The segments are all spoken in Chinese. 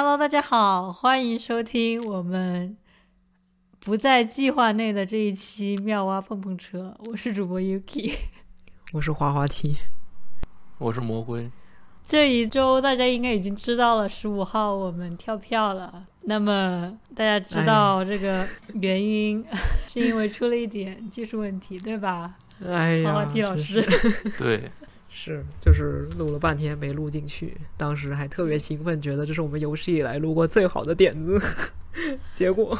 Hello，大家好，欢迎收听我们不在计划内的这一期妙蛙碰碰车。我是主播 Yuki，我是滑滑梯，我是魔龟。这一周大家应该已经知道了，十五号我们跳票了。那么大家知道这个原因，是因为出了一点技术问题，对吧？哎呀，滑滑梯老师，对。是，就是录了半天没录进去，当时还特别兴奋，觉得这是我们有史以来录过最好的点子。结果，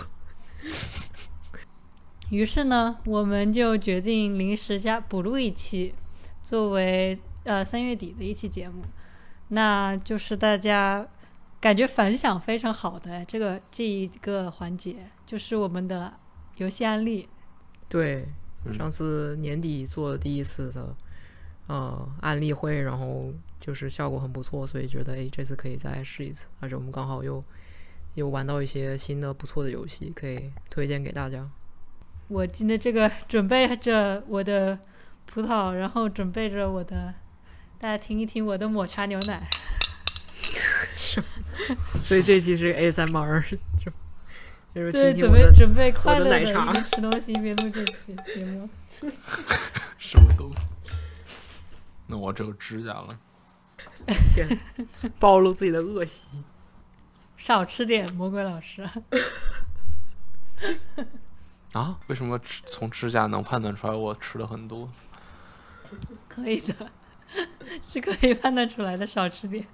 于是呢，我们就决定临时加补录一期，作为呃三月底的一期节目。那就是大家感觉反响非常好的这个这一个环节，就是我们的游戏案例。对，上次年底做的第一次的。呃，案例会，然后就是效果很不错，所以觉得哎，这次可以再试一次。而且我们刚好又又玩到一些新的不错的游戏，可以推荐给大家。我今天这个准备着我的葡萄，然后准备着我的，大家听一听我的抹茶牛奶。所以这期是 A 三毛二，就就是对，准备准备快乐的一边吃东西一边录这期节目。什么东西？那我只有指甲了，天，暴露自己的恶习，少吃点，魔鬼老师。啊？为什么从指甲能判断出来我吃了很多？可以的，是可以判断出来的，少吃点。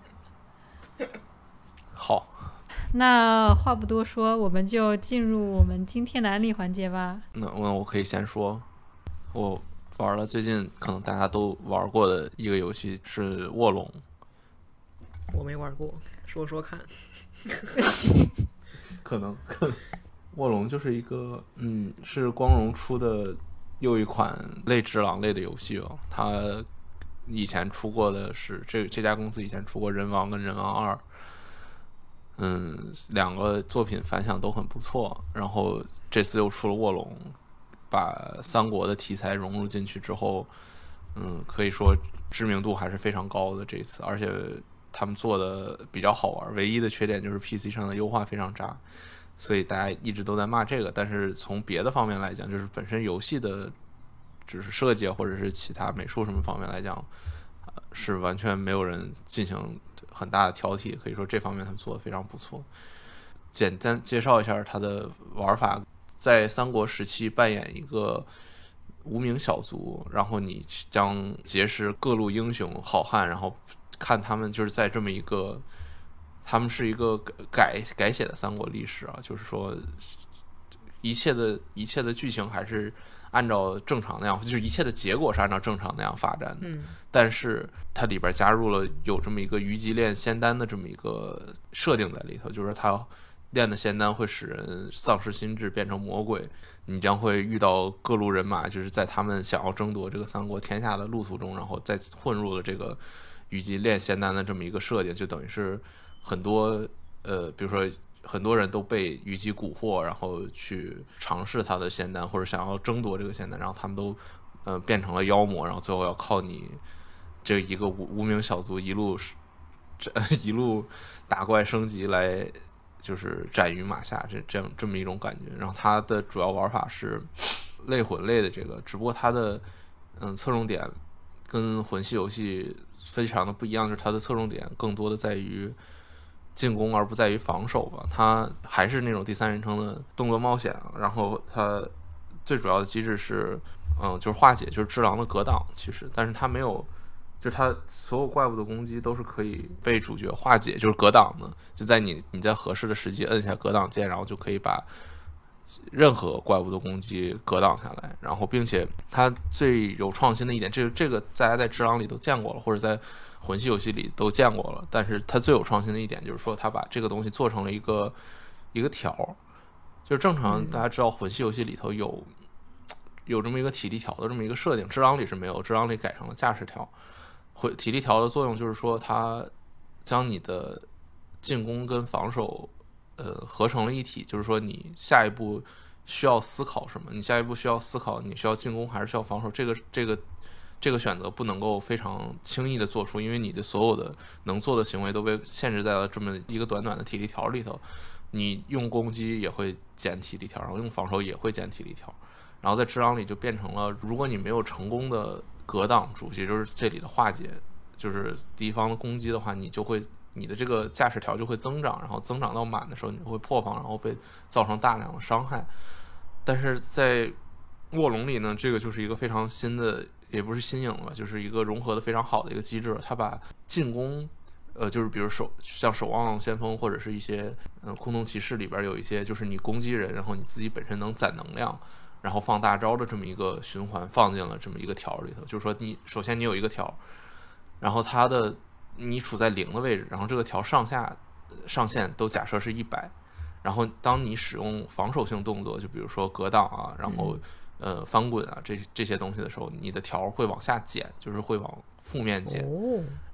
好，那话不多说，我们就进入我们今天的案例环节吧。那那我可以先说，我。玩了最近可能大家都玩过的一个游戏是卧龙，我没玩过，说说看。可能，卧龙就是一个，嗯，是光荣出的又一款类只狼类的游戏哦。它以前出过的是这这家公司以前出过人王跟人王二，嗯，两个作品反响都很不错。然后这次又出了卧龙。把三国的题材融入进去之后，嗯，可以说知名度还是非常高的。这次，而且他们做的比较好玩，唯一的缺点就是 PC 上的优化非常渣，所以大家一直都在骂这个。但是从别的方面来讲，就是本身游戏的，只是设计或者是其他美术什么方面来讲，是完全没有人进行很大的挑剔。可以说这方面他们做的非常不错。简单介绍一下它的玩法。在三国时期扮演一个无名小卒，然后你将结识各路英雄好汉，然后看他们就是在这么一个，他们是一个改改写的三国历史啊，就是说一切的一切的剧情还是按照正常那样，就是一切的结果是按照正常那样发展的。嗯，但是它里边加入了有这么一个虞姬炼仙丹的这么一个设定在里头，就是它。练的仙丹会使人丧失心智，变成魔鬼。你将会遇到各路人马，就是在他们想要争夺这个三国天下的路途中，然后再混入了这个虞姬炼仙丹的这么一个设定，就等于是很多呃，比如说很多人都被虞姬蛊惑，然后去尝试他的仙丹，或者想要争夺这个仙丹，然后他们都呃变成了妖魔，然后最后要靠你这一个无无名小卒一路这 一路打怪升级来。就是斩于马下，这这样这么一种感觉。然后它的主要玩法是类魂类的这个，只不过它的嗯侧重点跟魂系游戏非常的不一样，就是它的侧重点更多的在于进攻，而不在于防守吧。它还是那种第三人称的动作冒险。然后它最主要的机制是嗯就是化解，就是只狼的格挡，其实，但是它没有。就是它所有怪物的攻击都是可以被主角化解，就是格挡的，就在你你在合适的时机摁下格挡键，然后就可以把任何怪物的攻击格挡下来。然后，并且它最有创新的一点，这个这个大家在《只狼》里都见过了，或者在魂系游戏里都见过了。但是它最有创新的一点就是说，它把这个东西做成了一个一个条，就是正常大家知道魂系游戏里头有有这么一个体力条的这么一个设定，《只狼》里是没有，《只狼》里改成了驾驶条。会体力条的作用就是说，它将你的进攻跟防守，呃，合成了一体。就是说，你下一步需要思考什么？你下一步需要思考，你需要进攻还是需要防守？这个这个这个选择不能够非常轻易的做出，因为你的所有的能做的行为都被限制在了这么一个短短的体力条里头。你用攻击也会减体力条，然后用防守也会减体力条，然后在只狼里就变成了，如果你没有成功的格挡住，也就是这里的化解，就是敌方的攻击的话，你就会你的这个驾驶条就会增长，然后增长到满的时候，你就会破防，然后被造成大量的伤害。但是在卧龙里呢，这个就是一个非常新的，也不是新颖了，就是一个融合的非常好的一个机制。它把进攻，呃，就是比如守像守望先锋或者是一些嗯空洞骑士里边有一些，就是你攻击人，然后你自己本身能攒能量，然后放大招的这么一个循环放进了这么一个条里头。就是说，你首先你有一个条，然后它的你处在零的位置，然后这个条上下上限都假设是一百。然后，当你使用防守性动作，就比如说格挡啊，然后呃翻滚啊，这这些东西的时候，你的条会往下减，就是会往负面减。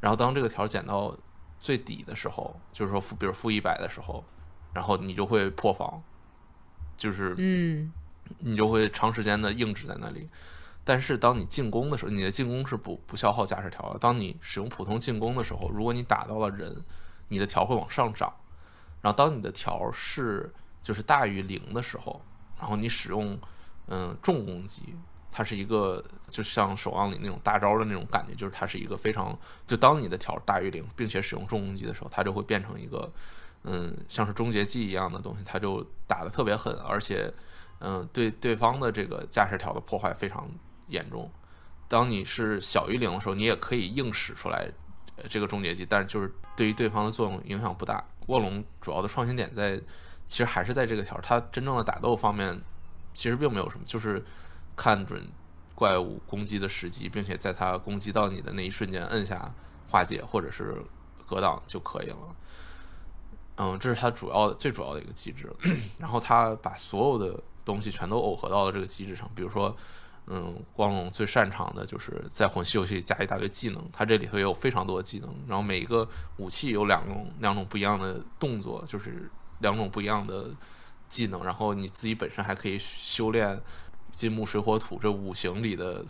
然后，当这个条减到最底的时候，就是说负，比如负一百的时候，然后你就会破防，就是嗯，你就会长时间的硬直在那里。但是，当你进攻的时候，你的进攻是不不消耗驾驶条的。当你使用普通进攻的时候，如果你打到了人，你的条会往上涨。然后，当你的条是就是大于零的时候，然后你使用嗯重攻击，它是一个就像守望里那种大招的那种感觉，就是它是一个非常就当你的条大于零，并且使用重攻击的时候，它就会变成一个嗯像是终结技一样的东西，它就打的特别狠，而且嗯对对方的这个驾驶条的破坏非常严重。当你是小于零的时候，你也可以硬使出来这个终结技，但是就是对于对方的作用影响不大。卧龙主要的创新点在，其实还是在这个条，它真正的打斗方面其实并没有什么，就是看准怪物攻击的时机，并且在它攻击到你的那一瞬间摁下化解或者是格挡就可以了。嗯，这是它主要的、最主要的一个机制。然后它把所有的东西全都耦合到了这个机制上，比如说。嗯，光荣最擅长的就是在魂系游戏加一大堆技能，它这里头也有非常多的技能，然后每一个武器有两种两种不一样的动作，就是两种不一样的技能，然后你自己本身还可以修炼金木水火土这五行里的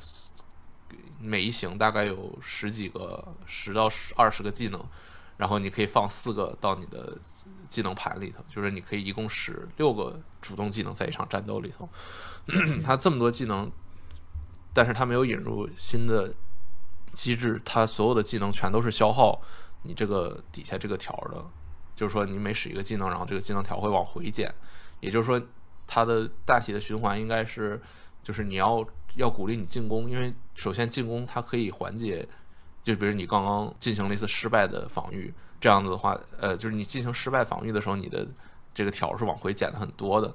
每一行大概有十几个十到十二十个技能，然后你可以放四个到你的技能盘里头，就是你可以一共使六个主动技能在一场战斗里头，它这么多技能。但是它没有引入新的机制，它所有的技能全都是消耗你这个底下这个条的，就是说你每使一个技能，然后这个技能条会往回减，也就是说它的大体的循环应该是，就是你要要鼓励你进攻，因为首先进攻它可以缓解，就比如你刚刚进行了一次失败的防御，这样子的话，呃，就是你进行失败防御的时候，你的这个条是往回减的很多的，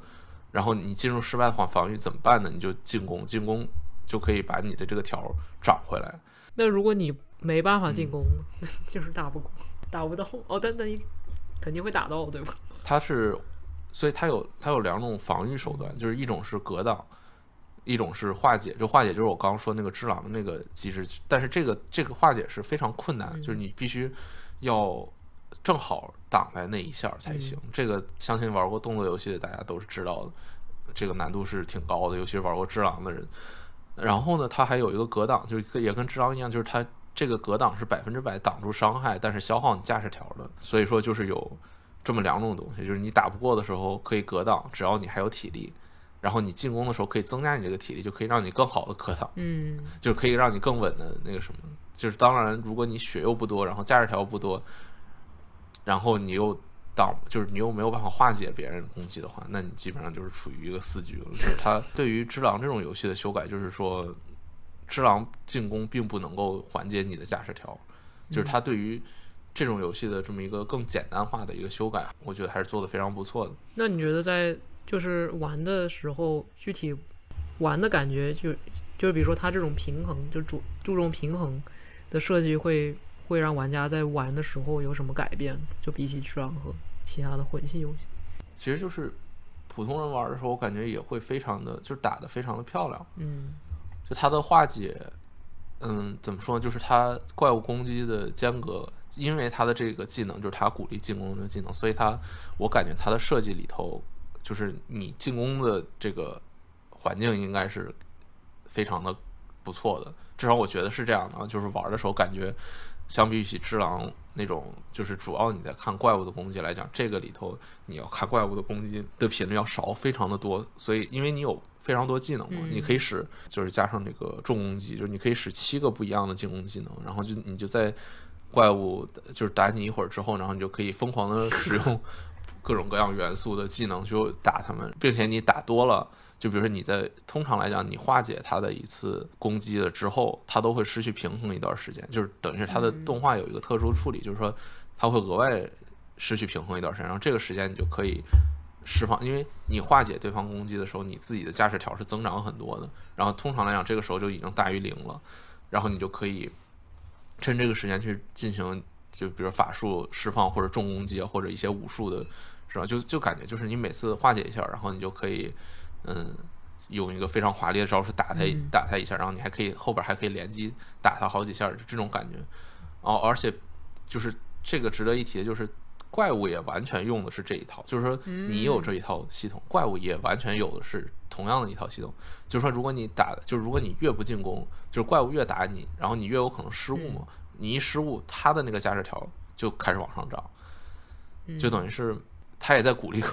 然后你进入失败的防防御怎么办呢？你就进攻，进攻。就可以把你的这个条涨回来。那如果你没办法进攻，就是打不过打不到哦，但等肯定会打到，对吧？它是，所以它有它有两种防御手段，就是一种是格挡，一种是化解。就化解就是我刚刚说那个智狼的那个机制，但是这个这个化解是非常困难，就是你必须要正好挡在那一下才行。这个相信玩过动作游戏的大家都是知道的，这个难度是挺高的，尤其是玩过智狼的人。然后呢，它还有一个格挡，就是也跟智狼一样，就是它这个格挡是百分之百挡住伤害，但是消耗你驾驶条的。所以说就是有这么两种东西，就是你打不过的时候可以格挡，只要你还有体力；然后你进攻的时候可以增加你这个体力，就可以让你更好的磕挡，嗯，就是可以让你更稳的那个什么。就是当然，如果你血又不多，然后驾驶条不多，然后你又。挡就是你又没有办法化解别人攻击的话，那你基本上就是处于一个死局了。就是他对于《只狼》这种游戏的修改，就是说，《只狼》进攻并不能够缓解你的驾驶条，就是他对于这种游戏的这么一个更简单化的一个修改，我觉得还是做的非常不错的。那你觉得在就是玩的时候，具体玩的感觉，就就是比如说它这种平衡，就注注重平衡的设计会。会让玩家在玩的时候有什么改变？就比起《只狼》和其他的魂系游戏，其实就是普通人玩的时候，我感觉也会非常的，就是打的非常的漂亮。嗯，就它的化解，嗯，怎么说呢？就是它怪物攻击的间隔，因为它的这个技能就是它鼓励进攻的技能，所以它我感觉它的设计里头，就是你进攻的这个环境应该是非常的不错的。至少我觉得是这样的啊，就是玩的时候感觉，相比起只狼那种，就是主要你在看怪物的攻击来讲，这个里头你要看怪物的攻击的频率要少非常的多，所以因为你有非常多技能嘛，嗯你可以使就是加上这个重攻击，就是你可以使七个不一样的进攻技能，然后就你就在怪物就是打你一会儿之后，然后你就可以疯狂的 使用各种各样元素的技能去打他们，并且你打多了。就比如说你在通常来讲，你化解它的一次攻击了之后，它都会失去平衡一段时间，就是等于是它的动画有一个特殊处理，就是说它会额外失去平衡一段时间，然后这个时间你就可以释放，因为你化解对方攻击的时候，你自己的驾驶条是增长很多的，然后通常来讲这个时候就已经大于零了，然后你就可以趁这个时间去进行，就比如法术释放或者重攻击啊，或者一些武术的，是吧？就就感觉就是你每次化解一下，然后你就可以。嗯，用一个非常华丽的招式打他、嗯打他一下，然后你还可以后边还可以连击打他好几下，这种感觉。哦，而且就是这个值得一提的就是，怪物也完全用的是这一套，就是说你有这一套系统，怪物也完全有的是同样的一套系统。就是说，如果你打，就是如果你越不进攻，就是怪物越打你，然后你越有可能失误嘛。你一失误，它的那个驾驶条就开始往上涨，就等于是。他也在鼓励，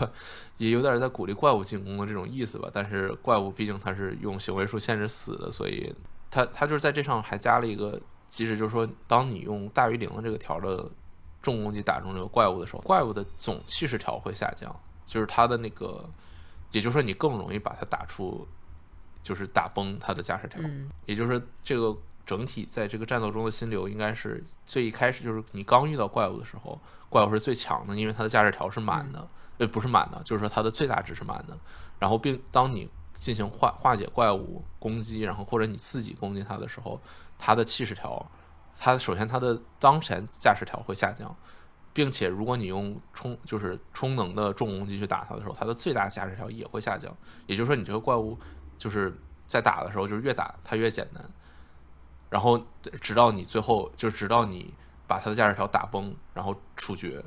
也有点在鼓励怪物进攻的这种意思吧。但是怪物毕竟它是用行为数限制死的，所以它它就是在这上还加了一个机制，就是说，当你用大于零的这个条的重攻击打中这个怪物的时候，怪物的总气势条会下降，就是它的那个，也就是说你更容易把它打出，就是打崩它的驾驶条。也就是，这个整体在这个战斗中的心流应该是最一开始就是你刚遇到怪物的时候，怪物是最强的，因为它的价值条是满的，呃，不是满的，就是说它的最大值是满的。然后并当你进行化化解怪物攻击，然后或者你自己攻击它的时候，它的气势条，它首先它的当前驾驶条会下降，并且如果你用充就是充能的重攻击去打它的时候，它的最大驾驶条也会下降。也就是说，你这个怪物就是在打的时候，就是越打它越简单。然后直到你最后，就直到你把他的驾驶条打崩，然后处决，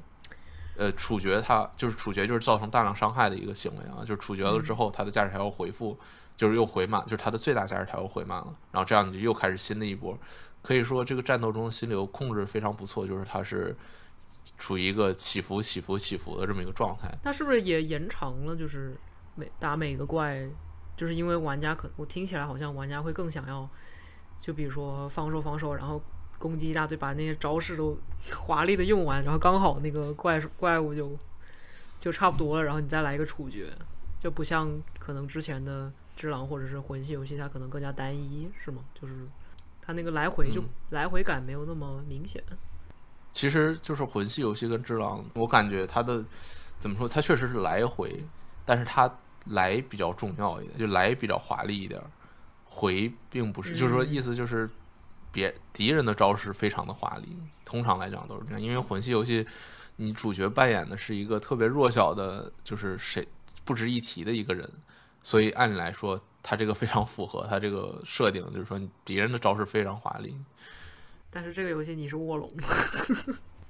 呃，处决他就是处决，就是造成大量伤害的一个行为啊。就是处决了之后，他的驾驶条又回复，就是又回满，就是他的最大驾驶条又回满了。然后这样你就又开始新的一波。可以说，这个战斗中的心流控制非常不错，就是它是处于一个起伏、起伏、起伏的这么一个状态。它是不是也延长了？就是每打每个怪，就是因为玩家可我听起来好像玩家会更想要，就比如说防守防守，然后攻击一大堆，把那些招式都 华丽的用完，然后刚好那个怪怪物就就差不多了，然后你再来一个处决，就不像可能之前的只狼或者是魂系游戏，它可能更加单一，是吗？就是它那个来回就、嗯来回感没有那么明显。其实就是魂系游戏跟只狼，我感觉它的怎么说，它确实是来回，但是它来比较重要一点，就来比较华丽一点，回并不是，就是说嗯。意思就是别敌人的招式非常的华丽，通常来讲都是这样，因为魂系游戏你主角扮演的是一个特别弱小的，就是谁不值一提的一个人，所以按理来说，他这个非常符合他这个设定，就是说敌人的招式非常华丽，但是这个游戏你是卧龙，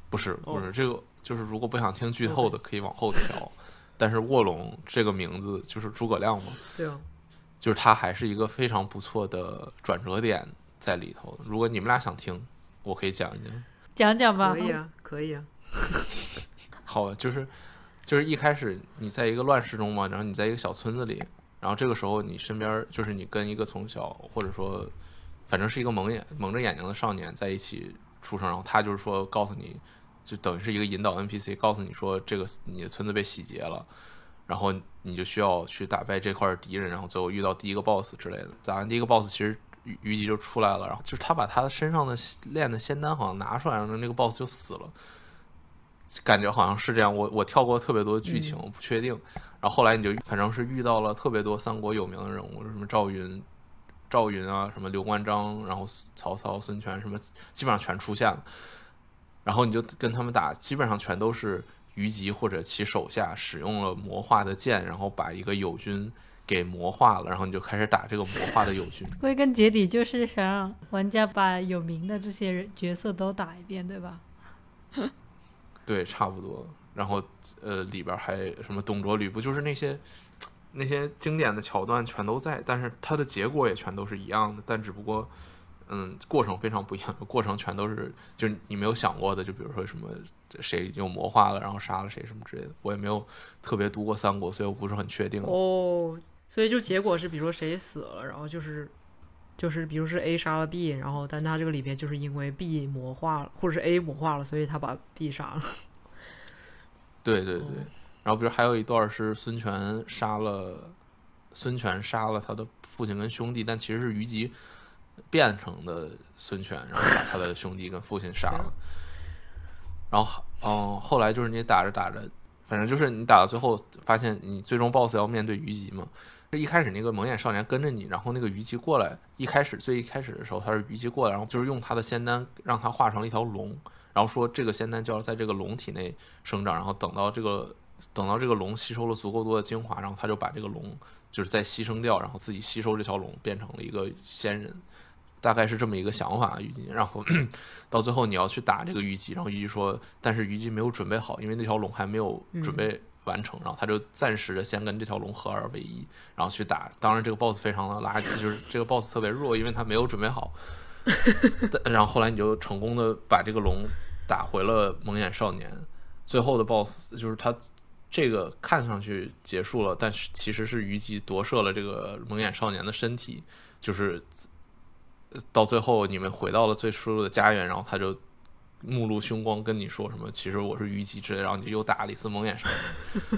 不是不是、哦这个，就是如果不想听剧透的，可以往后调。但是卧龙这个名字就是诸葛亮嘛，对啊，就是他还是一个非常不错的转折点在里头。如果你们俩想听，我可以讲一讲。讲讲吧。可以啊，可以啊，好，就是就是一开始你在一个乱世中嘛，然后你在一个小村子里，然后这个时候你身边就是你跟一个从小或者说反正是一个蒙眼蒙着眼睛的少年在一起出生，然后他就是说告诉你，就等于是一个引导 NPC 告诉你说这个你的村子被洗劫了。然后你就需要去打败这块敌人，然后最后遇到第一个 boss 之类的。打完第一个 boss，其实虞虞姬就出来了，然后就是他把他身上的练的仙丹好像拿出来，然后那个 boss 就死了。感觉好像是这样，我我跳过特别多剧情，我不确定。然后后来你就反正是遇到了特别多三国有名的人物，什么赵云、赵云啊，什么刘关张，然后曹操、孙权，什么基本上全出现了。然后你就跟他们打，基本上全都是虞姬或者其手下使用了魔化的剑，然后把一个友军给魔化了，然后你就开始打这个魔化的友军。归根结底就是想让玩家把有名的这些人角色都打一遍，对吧？对，差不多。然后呃，里边还什么董卓、吕布，就是那些那些经典的桥段全都在，但是它的结果也全都是一样的，但只不过嗯，过程非常不一样，过程全都是就是你没有想过的，就比如说什么谁又魔化了，然后杀了谁什么之类的。我也没有特别读过三国，所以我不是很确定。哦，所以就结果是，比如说谁死了，然后就是就是比如是 A 杀了 B，然后但他这个里边就是因为 B 魔化了，或者是 A 魔化了，所以他把 B 杀了。对对对，然后比如还有一段是孙权杀了孙权杀了他的父亲跟兄弟，但其实是虞姬变成的孙权，然后把他的兄弟跟父亲杀了。然后嗯，后来就是你打着打着，反正就是你打到最后，发现你最终 BOSS 要面对虞姬嘛。一开始那个蒙眼少年跟着你，然后那个虞姬过来，一开始最一开始的时候他是虞姬过来，然后就是用他的仙丹让他化成了一条龙。然后说这个仙丹就要在这个龙体内生长，然后等到这个等到这个龙吸收了足够多的精华，然后他就把这个龙就是再牺牲掉，然后自己吸收这条龙变成了一个仙人，大概是这么一个想法。虞姬，然后 到最后你要去打这个虞姬，然后虞姬说，但是虞姬没有准备好，因为那条龙还没有准备完成，然后他就暂时的先跟这条龙合二为一，然后去打。当然这个 boss 非常的垃圾，就是这个 boss 特别弱，因为他没有准备好。然后后来你就成功的把这个龙打回了蒙眼少年，最后的 BOSS 就是他这个看上去结束了，但是其实是虞姬夺舍了这个蒙眼少年的身体，就是到最后你们回到了最初的家园，然后他就目露凶光跟你说什么，其实我是虞姬之类，然后你就又打了一次蒙眼少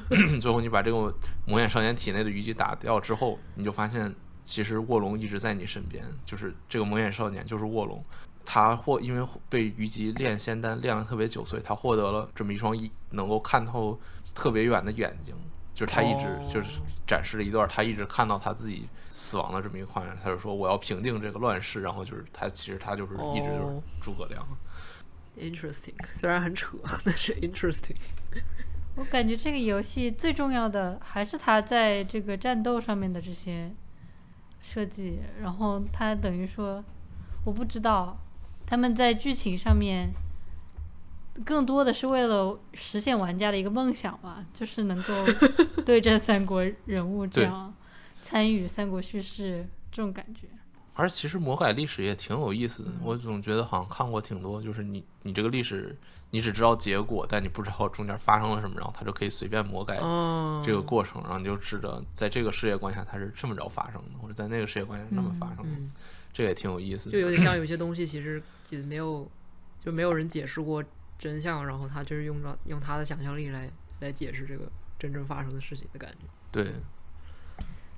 年，最后你把这个蒙眼少年体内的虞姬打掉之后，你就发现。其实卧龙一直在你身边，就是这个蒙眼少年就是卧龙，他获因为被虞姬炼仙丹炼了特别久，所以他获得了这么一双一能够看透特别远的眼睛，就是他一直就是展示了一段他一直看到他自己死亡的这么一个画面，他就说我要平定这个乱世，然后就是他其实他就是一直就是诸葛亮。Interesting，虽然很扯，但是 interesting。我感觉这个游戏最重要的还是他在这个战斗上面的这些。设计，然后他等于说，我不知道他们在剧情上面更多的是为了实现玩家的一个梦想吧，就是能够对战三国人物这样参与三国叙事这种感觉。而其实魔改历史也挺有意思的，我总觉得好像看过挺多，就是你你这个历史你只知道结果，但你不知道中间发生了什么，然后它就可以随便魔改这个过程，然后你就知道在这个世界观下它是这么着发生的，或者在那个世界观下那么发生的，这也挺有意思。就有点像有些东西其实也没有就没有人解释过真相，然后他就是用着用他的想象力来来解释这个真正发生的事情的感觉。对。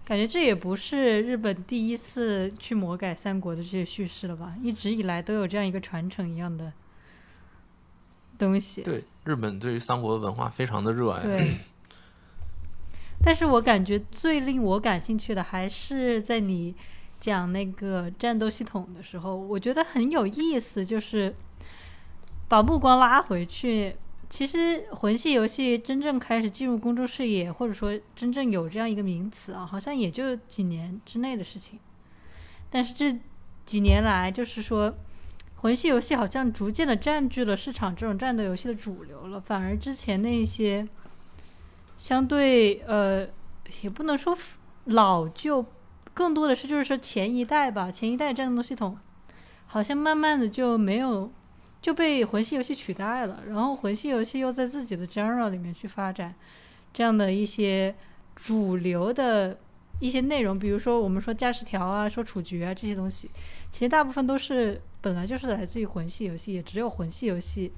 感觉这也不是日本第一次去魔改三国的这些叙事了吧？一直以来都有这样一个传承一样的东西。对，日本对于三国的文化非常的热爱。对。但是我感觉最令我感兴趣的还是在你讲那个战斗系统的时候，我觉得很有意思，就是把目光拉回去。其实魂系游戏真正开始进入公众视野，或者说真正有这样一个名词啊，好像也就几年之内的事情。但是这几年来，就是说魂系游戏好像逐渐的占据了市场这种战斗游戏的主流了，反而之前那些相对呃，也不能说老旧，更多的是就是说前一代吧，前一代战斗系统好像慢慢的就没有。就被魂系游戏取代了，然后魂系游戏又在自己的 genre 里面去发展这样的一些主流的一些内容，比如说我们说驾驶条啊，说处决啊这些东西，其实大部分都是本来就是来自于魂系游戏，也只有魂系游戏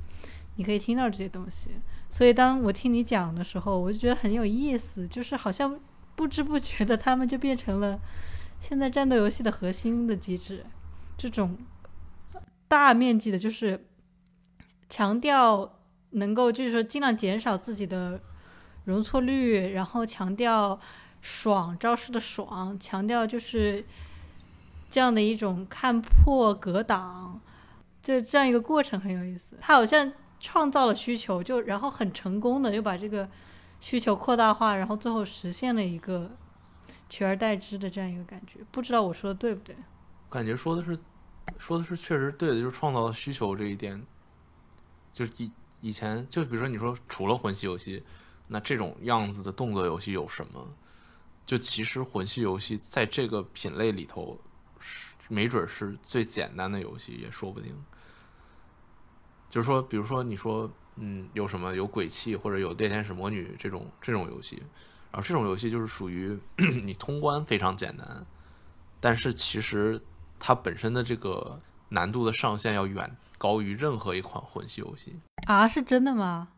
你可以听到这些东西。所以当我听你讲的时候，我就觉得很有意思，就是好像不知不觉的他们就变成了现在战斗游戏的核心的机制，这种大面积的，就是。强调能够就是说尽量减少自己的容错率，然后强调爽招式的爽，强调就是这样的一种看破格挡，就这样一个过程很有意思。他好像创造了需求，就然后很成功的又把这个需求扩大化，然后最后实现了一个取而代之的这样一个感觉。不知道我说的对不对？感觉说的是说的是确实对的，就是创造了需求这一点。就是以以前，就比如说你说除了魂系游戏，那这种样子的动作游戏有什么？就其实魂系游戏在这个品类里头，是没准是最简单的游戏也说不定。就是说，比如说你说，嗯，有什么有鬼泣或者有猎天使魔女这种这种游戏，然后这种游戏就是属于 你通关非常简单，但是其实它本身的这个难度的上限要远高于任何一款魂系游戏。啊，是真的吗？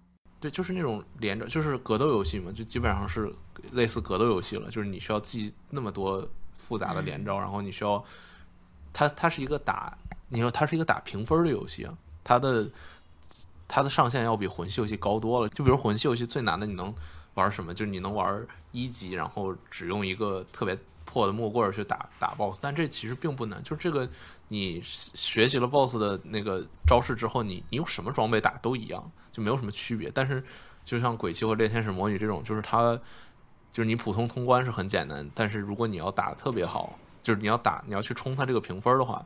对，就是那种连着，就是格斗游戏嘛，就基本上是类似格斗游戏了。就是你需要记那么多复杂的连招，然后你需要，它它是一个打，你说它是一个打评分的游戏啊，它的它的上限要比魂系游戏高多了。就比如魂系游戏最难的，你能玩什么？就是你能玩一级，然后只用一个特别破的木棍去打打 BOSS，但这其实并不难。就是这个你学习了 BOSS 的那个招式之后，你你用什么装备打都一样。就没有什么区别，但是就像鬼泣或猎天使魔女这种，就是它就是你普通通关是很简单，但是如果你要打的特别好，就是你要打你要去冲它这个评分的话，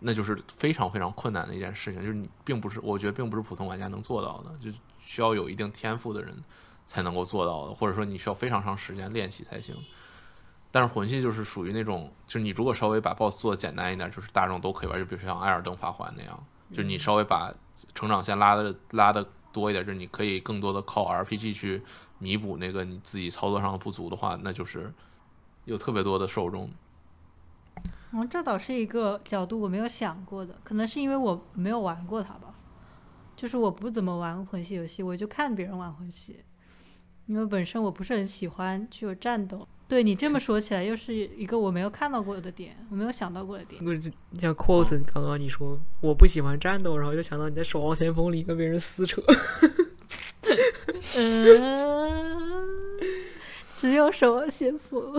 那就是非常非常困难的一件事情，就是你并不是我觉得并不是普通玩家能做到的，就需要有一定天赋的人才能够做到的，或者说你需要非常长时间练习才行。但是魂系就是属于那种，就是你如果稍微把 BOSS 做的简单一点，就是大众都可以玩，就比如像艾尔登法环那样，就是你稍微把成长线拉的拉的多一点，就是你可以更多的靠 RPG 去弥补那个你自己操作上的不足的话，那就是有特别多的受众。嗯，这倒是一个角度我没有想过的，可能是因为我没有玩过它吧。就是我不怎么玩魂系游戏，我就看别人玩魂系，因为本身我不是很喜欢具有战斗。对你这么说起来，又是一个我没有看到过的点，我没有想到过的点。不是像 cos，刚刚你说我不喜欢战斗，然后就想到你在《守望先锋》里跟别人撕扯。嗯，只有《守望先锋 》。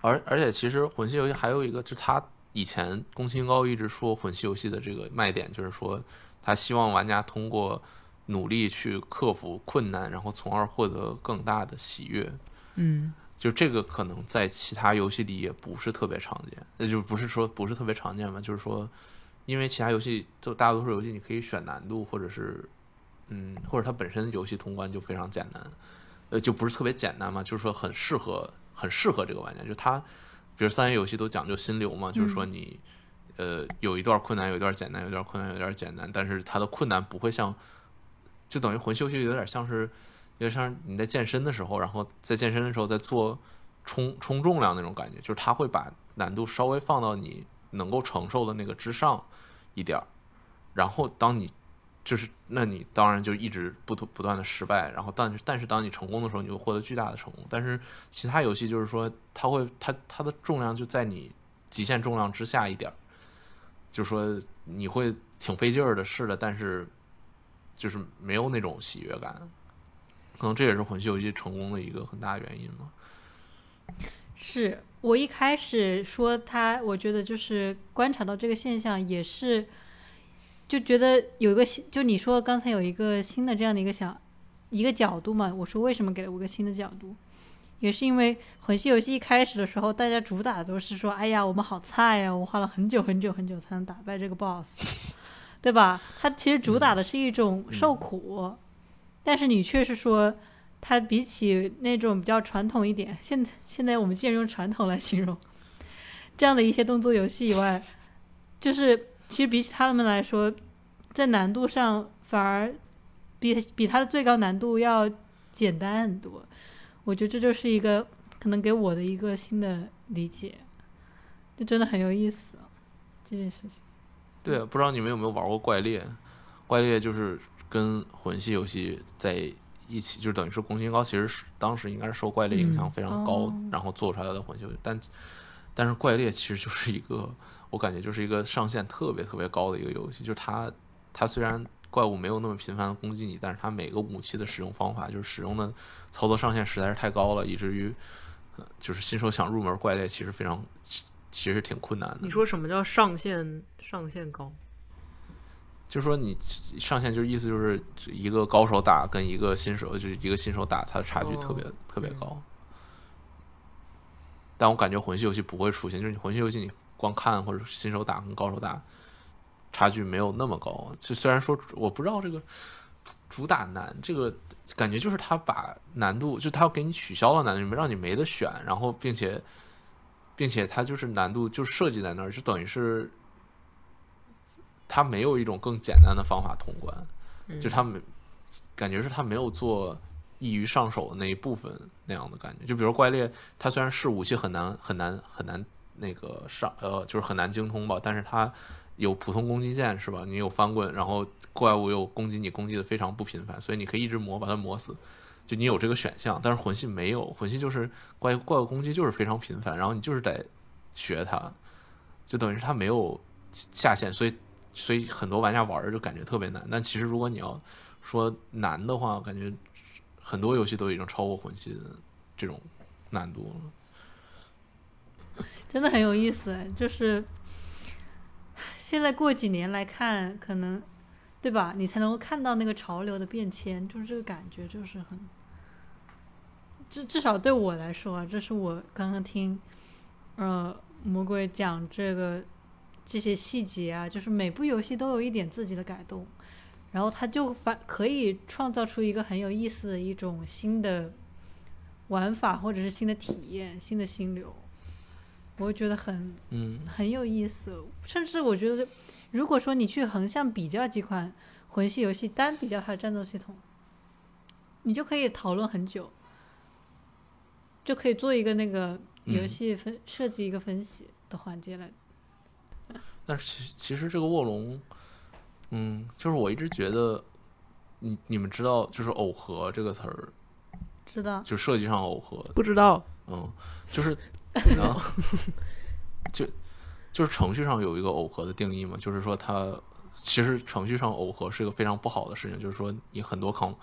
而而且其实魂系游戏还有一个，就是他以前宫崎英高一直说魂系游戏的这个卖点，就是说他希望玩家通过努力去克服困难，然后从而获得更大的喜悦。嗯，就这个可能在其他游戏里也不是特别常见，那就不是说不是特别常见嘛，就是说，因为其他游戏就大多数游戏你可以选难度，或者是嗯，或者它本身游戏通关就非常简单，呃，就不是特别简单嘛，就是说很适合很适合这个玩家，就它，比如三 A 游戏都讲究心流嘛，就是说你呃有一段困难，有一段简单，有一段困难，有一段简单，但是它的困难不会像，就等于魂系游戏有点像是。有点像你在健身的时候，然后在健身的时候在做冲冲重量那种感觉，就是他会把难度稍微放到你能够承受的那个之上一点儿，然后当你就是那你当然就一直不不断的失败，然后但但是当你成功的时候，你会获得巨大的成功。但是其他游戏就是说，它会它它的重量就在你极限重量之下一点儿，就是说你会挺费劲儿的，是的，但是就是没有那种喜悦感。可能这也是魂系游戏成功的一个很大原因嘛。是我一开始说他，我觉得就是观察到这个现象，也是就觉得有一个新，就你说刚才有一个新的这样的一个想一个角度嘛。我说为什么给了我个新的角度，也是因为魂系游戏一开始的时候，大家主打都是说，哎呀，我们好菜呀，我花了很久很久很久才能打败这个 BOSS，对吧？它其实主打的是一种受苦。但是你却是说，它比起那种比较传统一点，现在现在我们既然用传统来形容这样的一些动作游戏以外，就是其实比起他们来说，在难度上反而比比它的最高难度要简单很多。我觉得这就是一个可能给我的一个新的理解，就真的很有意思这件事情。对，不知道你们有没有玩过怪猎？怪猎就是。跟魂系游戏在一起，就等于是宫崎英高，其实是当时应该是受怪猎影响非常高，然后做出来的魂系。但但是怪猎其实就是一个，我感觉就是一个上限特别特别高的一个游戏。就是它它虽然怪物没有那么频繁的攻击你，但是它每个武器的使用方法，就是使用的操作上限实在是太高了，以至于就是新手想入门怪猎其实非常其实挺困难的。你说什么叫上限上限高？就是说，你上线就是意思就是一个高手打跟一个新手，就是一个新手打，他的差距特别特别高。但我感觉魂系游戏不会出现，就是你魂系游戏你光看或者新手打跟高手打差距没有那么高。就虽然说我不知道这个主打难，这个感觉就是他把难度，就他要给你取消了难度，让你没得选，然后并且。并且他就是难度就设计在那儿，就等于是它没有一种更简单的方法通关，嗯就他们感觉是他没有做易于上手的那一部分那样的感觉。就比如怪猎，它虽然是武器很难很难很难那个上呃，就是很难精通吧，但是它有普通攻击键是吧？你有翻滚，然后怪物又攻击你，攻击的非常不频繁，所以你可以一直磨把它磨死。就你有这个选项，但是魂系没有，魂系就是怪怪物攻击就是非常频繁，然后你就是得学它，就等于是它没有下限，所以所以很多玩家玩儿就感觉特别难。但其实如果你要说难的话，感觉很多游戏都已经超过魂系的这种难度了。真的很有意思，就是现在过几年来看，可能对吧？你才能够看到那个潮流的变迁，就是这个感觉，就是很至至少对我来说啊，这是我刚刚听呃魔鬼讲这个这些细节啊，就是每部游戏都有一点自己的改动，然后它就反可以创造出一个很有意思的一种新的玩法，或者是新的体验、新的心流。我会觉得很嗯很有意思，甚至我觉得，如果说你去横向比较几款魂系游戏，单比较它的战斗系统，你就可以讨论很久，就可以做一个那个游嗯戏分、设计一个分析的环节来。但是其其实这个卧龙，嗯，就是我一直觉得，你你们知道，就是耦合这个词儿，知道？就设计上耦合，不知道，嗯，就是，啊，就就是程序上有一个耦合的定义嘛，就是说它其实程序上耦合是一个非常不好的事情，就是说你很多坑，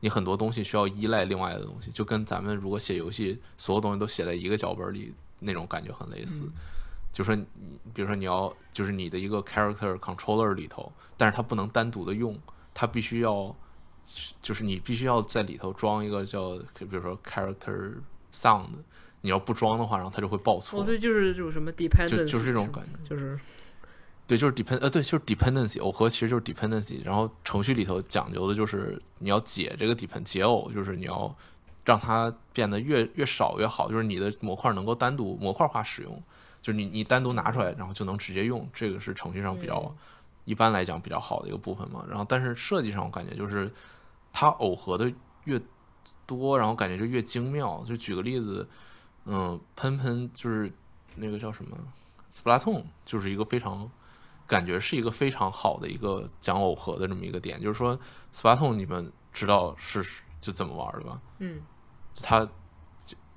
你很多东西需要依赖另外的东西，就跟咱们如果写游戏，所有东西都写在一个脚本里那种感觉很类似。就说你，比如说你要就是你的一个 character controller 里头，但是它不能单独的用，它必须要，就是你必须要在里头装一个叫，比如说 character sound，你要不装的话，然后它就会报错。哦，对就是这种什么 dependence，就就是这种感觉就是对，就是 depend 呃，对，就是 dependency 耦合其实就是 dependency，然后程序里头讲究的就是你要解这个 depend 解耦，就是你要让它变得越越少越好，就是你的模块能够单独模块化使用，就是你你单独拿出来，然后就能直接用，这个是程序上比较、一般来讲比较好的一个部分嘛。然后但是设计上我感觉就是它耦合的越多，然后感觉就越精妙。就举个例子，嗯，喷喷就是那个叫什么 Splatoon，就是一个非常感觉是一个非常好的一个讲耦合的这么一个点，就是说 Splatoon 你们知道是就怎么玩的吧？嗯，它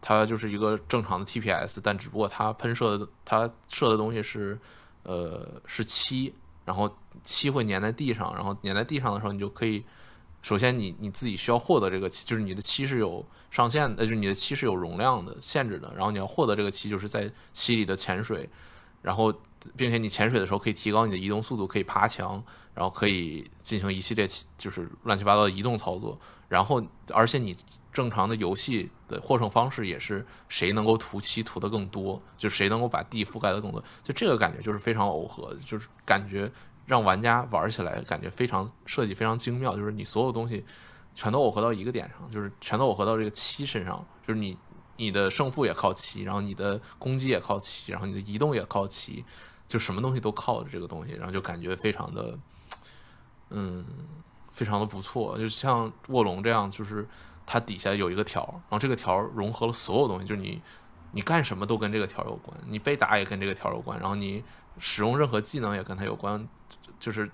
它就是一个正常的 TPS，但只不过它喷射的它射的东西是呃是漆，然后漆会粘在地上，然后粘在地上的时候，你就可以首先你你自己需要获得这个漆，就是你的漆是有上限的，呃就是你的漆是有容量的限制的，然后你要获得这个漆，就是在漆里的潜水，然后并且你潜水的时候可以提高你的移动速度，可以爬墙，然后可以进行一系列就是乱七八糟的移动操作，然后而且你正常的游戏的获胜方式也是谁能够涂漆涂得更多，就谁能够把地覆盖得更多，就这个感觉就是非常耦合，就是感觉让玩家玩起来感觉非常设计非常精妙，就是你所有东西全都耦合到一个点上，就是全都耦合到这个漆身上，就是你你的胜负也靠漆，然后你的攻击也靠漆，然后你的移动也靠漆，就什么东西都靠着这个东西，然后就感觉非常的，嗯，非常的不错。就像卧龙这样，就是它底下有一个条，然后这个条融合了所有东西，就是你你干什么都跟这个条有关，你被打也跟这个条有关，然后你使用任何技能也跟它有关，就是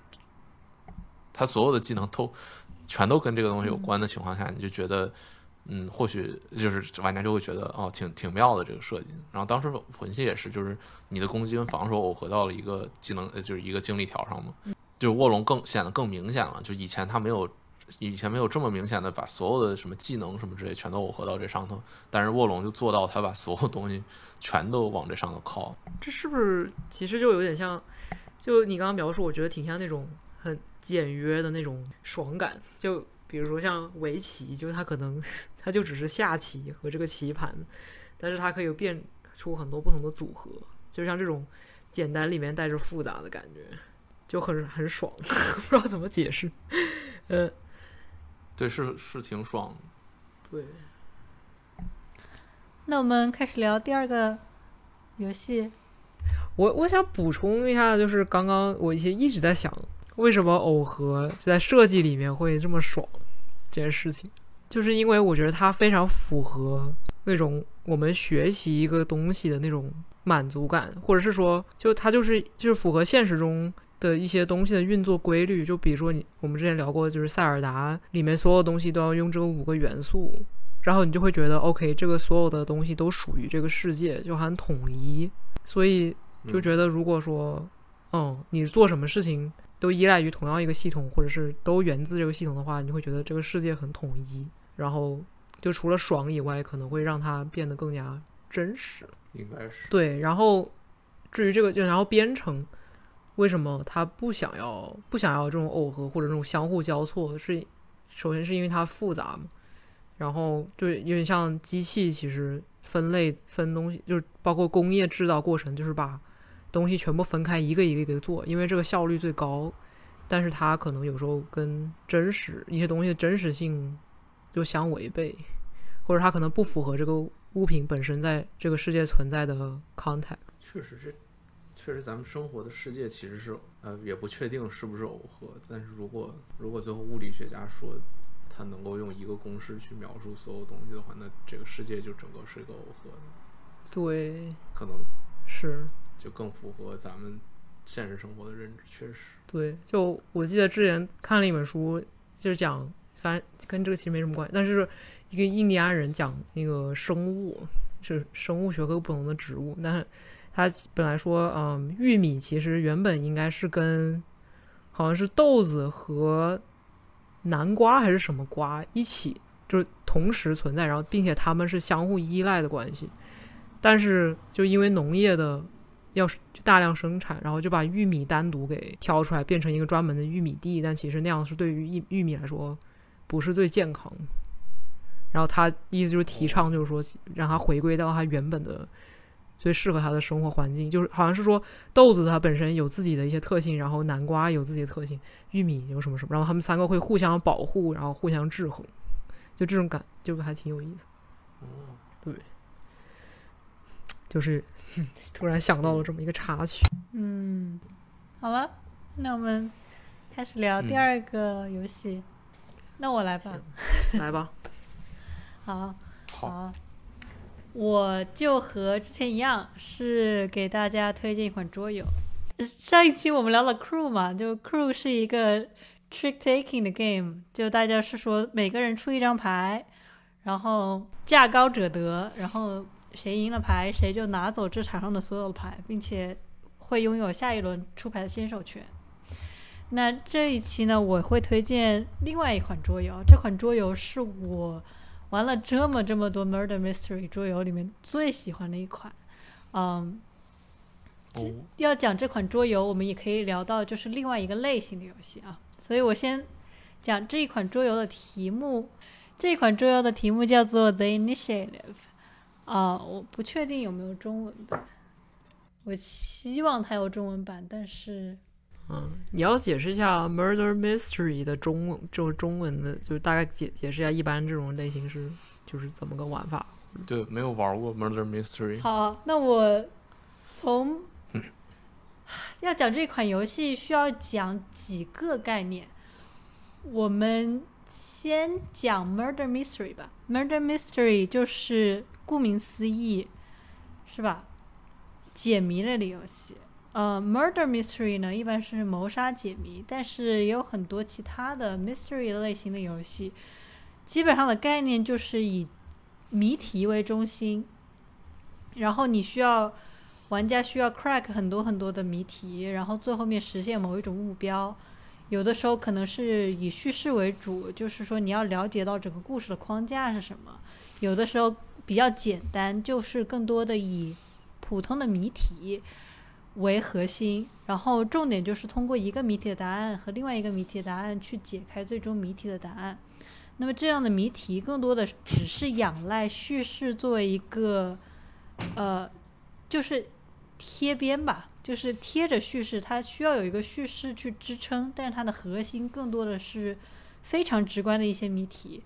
它所有的技能都全都跟这个东西有关的情况下，你就觉得。嗯，或许就是玩家就会觉得哦，挺挺妙的这个设计。然后当时魂系也是，就是你的攻击跟防守耦合到了一个技能，呃就是一个精力条上嘛。就是卧龙更显得更明显了，就以前他没有，以前没有这么明显的把所有的什么技能什么之类全都耦合到这上头，但是卧龙就做到他把所有东西全都往这上头靠。这是不是其实就有点像，就你刚刚描述，我觉得挺像那种很简约的那种爽感。就比如说像围棋，就是它可能它就只是下棋和这个棋盘，但是它可以变出很多不同的组合，就像这种简单里面带着复杂的感觉，就很很爽，不知道怎么解释。呃，对，是是挺爽的。对，那我们开始聊第二个游戏？我我想补充一下，就是刚刚我其实一直在想，为什么耦合就在设计里面会这么爽这件事情，就是因为我觉得它非常符合那种我们学习一个东西的那种满足感，或者是说，就它就是就是符合现实中的一些东西的运作规律。就比如说你我们之前聊过，就是塞尔达里面所有东西都要用这个五个元素，然后你就会觉得 OK，这个所有的东西都属于这个世界，就很统一，所以。就觉得，如果说，嗯，你做什么事情都依赖于同样一个系统，或者是都源自这个系统的话，你会觉得这个世界很统一。然后，就除了爽以外，可能会让它变得更加真实。应该是对。然后，至于这个，就然后编程，为什么他不想要不想要这种耦合或者这种相互交错？是首先是因为它复杂嘛。然后，就因为像机器，其实分类分东西，就是包括工业制造过程，就是把。东西全部分开，一个一个一个做，因为这个效率最高。但是它可能有时候跟真实一些东西的真实性就相违背，或者它可能不符合这个物品本身在这个世界存在的 context。确实，这确实咱们生活的世界其实是呃也不确定是不是耦合。但是如果如果最后物理学家说他能够用一个公式去描述所有东西的话，那这个世界就整个是一个耦合的。对，可能是。就更符合咱们现实生活的认知，确实。对，就我记得之前看了一本书，就是讲，反正跟这个其实没什么关系，但是一个印第安人讲那个生物，是生物学和不同的植物。但是他本来说，嗯，玉米其实原本应该是跟好像是豆子和南瓜还是什么瓜一起，就是同时存在，然后并且它们是相互依赖的关系。但是就因为农业的要大量生产，然后就把玉米单独给挑出来，变成一个专门的玉米地。但其实那样是对于玉玉米来说不是最健康。然后他意思就是提倡，就是说让它回归到它原本的最适合它的生活环境。就是好像是说豆子它本身有自己的一些特性，然后南瓜有自己的特性，玉米有什么什么，然后他们三个会互相保护，然后互相制衡。就这种感，就还挺有意思。哦，对。就是 突然想到了这么一个插曲。嗯，好了，那我们开始聊第二个游戏。那我来吧，来吧。好，好，我就和之前一样，是给大家推荐一款桌游。上一期我们聊了 Crew 嘛，就 Crew 是一个 trick taking 的 game，就大家是说每个人出一张牌，然后价高者得，然后。谁赢了牌，谁就拿走这场上的所有牌，并且会拥有下一轮出牌的先手权。那这一期呢，我会推荐另外一款桌游。这款桌游是我玩了这么这么多 Murder Mystery 桌游里面最喜欢的一款。嗯，要讲这款桌游，我们也可以聊到就是另外一个类型的游戏啊。所以我先讲这一款桌游的题目。这款桌游的题目叫做 The Initiative。啊，我不确定有没有中文版，我希望它有中文版，但是，嗯，你要解释一下 murder mystery 的中文，就是中文的，就是大概解解释一下，一般这种类型是就是怎么个玩法？对，没有玩过 murder mystery。好，那我从要讲这款游戏需要讲几个概念，我们。先讲 Murder Mystery 吧。Murder Mystery 就是顾名思义，是吧？解谜类的游戏。呃，Murder Mystery 呢，一般是谋杀解谜，但是也有很多其他的 Mystery 类型的游戏。基本上的概念就是以谜题为中心，然后你需要玩家需要 crack 很多很多的谜题，然后最后面实现某一种目标。有的时候可能是以叙事为主，就是说你要了解到整个故事的框架是什么。有的时候比较简单，就是更多的以普通的谜题为核心，然后重点就是通过一个谜题的答案和另外一个谜题的答案去解开最终谜题的答案。那么这样的谜题更多的只是仰赖叙事作为一个，呃，就是贴边吧。就是贴着叙事，它需要有一个叙事去支撑，但是它的核心更多的是非常直观的一些谜题。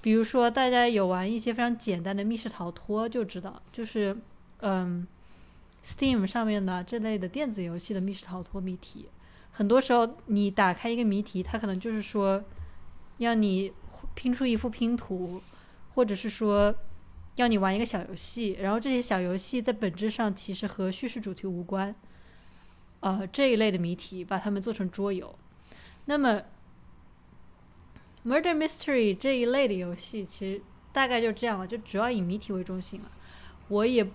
比如说，大家有玩一些非常简单的密室逃脱就知道，就是嗯，Steam 上面的这类的电子游戏的密室逃脱谜题。很多时候，你打开一个谜题，它可能就是说，要你拼出一幅拼图，或者是说，要你玩一个小游戏。然后这些小游戏在本质上其实和叙事主题无关。呃，这一类的谜题，把它们做成桌游。那么，Murder Mystery 这一类的游戏，其实大概就这样了，就主要以谜题为中心了。我也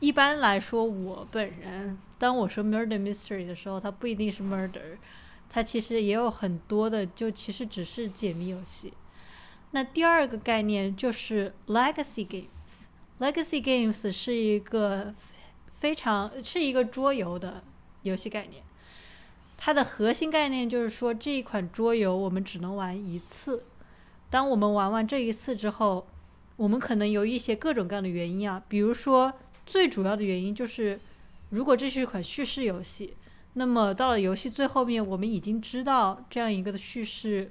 一般来说，我本人当我说 Murder Mystery 的时候，它不一定是 Murder，它其实也有很多的，就其实只是解谜游戏。那第二个概念就是 Legacy Games。Legacy Games 是一个非常是一个桌游的。游戏概念，它的核心概念就是说，这一款桌游我们只能玩一次。当我们玩完这一次之后，我们可能有一些各种各样的原因啊，比如说最主要的原因就是，如果这是一款叙事游戏，那么到了游戏最后面，我们已经知道这样一个的叙事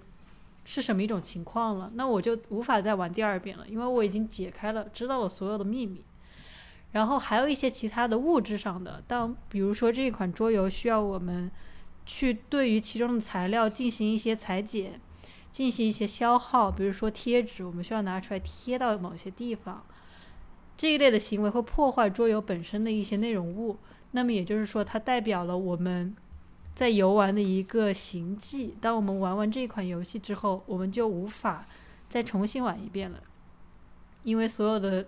是什么一种情况了，那我就无法再玩第二遍了，因为我已经解开了，知道了所有的秘密。然后还有一些其他的物质上的，当比如说这一款桌游需要我们去对于其中的材料进行一些裁剪，进行一些消耗，比如说贴纸，我们需要拿出来贴到某些地方，这一类的行为会破坏桌游本身的一些内容物。那么也就是说，它代表了我们在游玩的一个行迹。当我们玩完这一款游戏之后，我们就无法再重新玩一遍了，因为所有的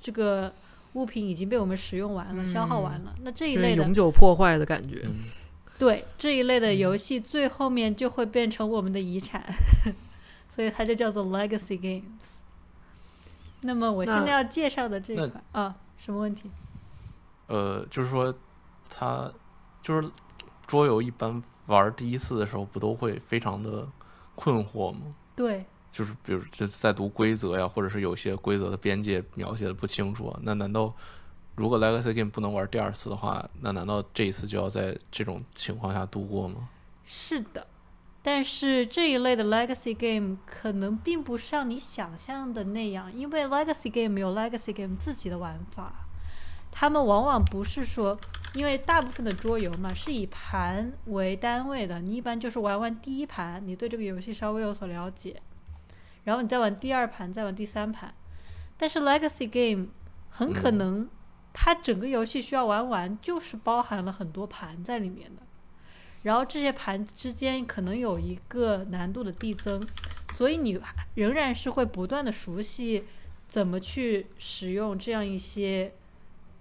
这个。物品已经被我们使用完了，消耗完了。那这一类的永久破坏的感觉，对这一类的游戏，最后面就会变成我们的遗产，所以它就叫做 legacy games。那么我现在要介绍的这一款啊，什么问题？呃，就是说，它就是桌游，一般玩第一次的时候，不都会非常的困惑吗？对。就是比如这在读规则呀，或者是有些规则的边界描写的不清楚，那难道如果 Legacy Game 不能玩第二次的话，那难道这一次就要在这种情况下度过吗？是的，但是这一类的 Legacy Game 可能并不像你想象的那样，因为 Legacy Game 有 Legacy Game 自己的玩法，他们往往不是说，因为大部分的桌游嘛是以盘为单位的，你一般就是玩完第一盘，你对这个游戏稍微有所了解。然后你再玩第二盘，再玩第三盘，但是 Legacy Game 很可能它整个游戏需要玩完，就是包含了很多盘在里面的。然后这些盘之间可能有一个难度的递增，所以你仍然是会不断的熟悉怎么去使用这样一些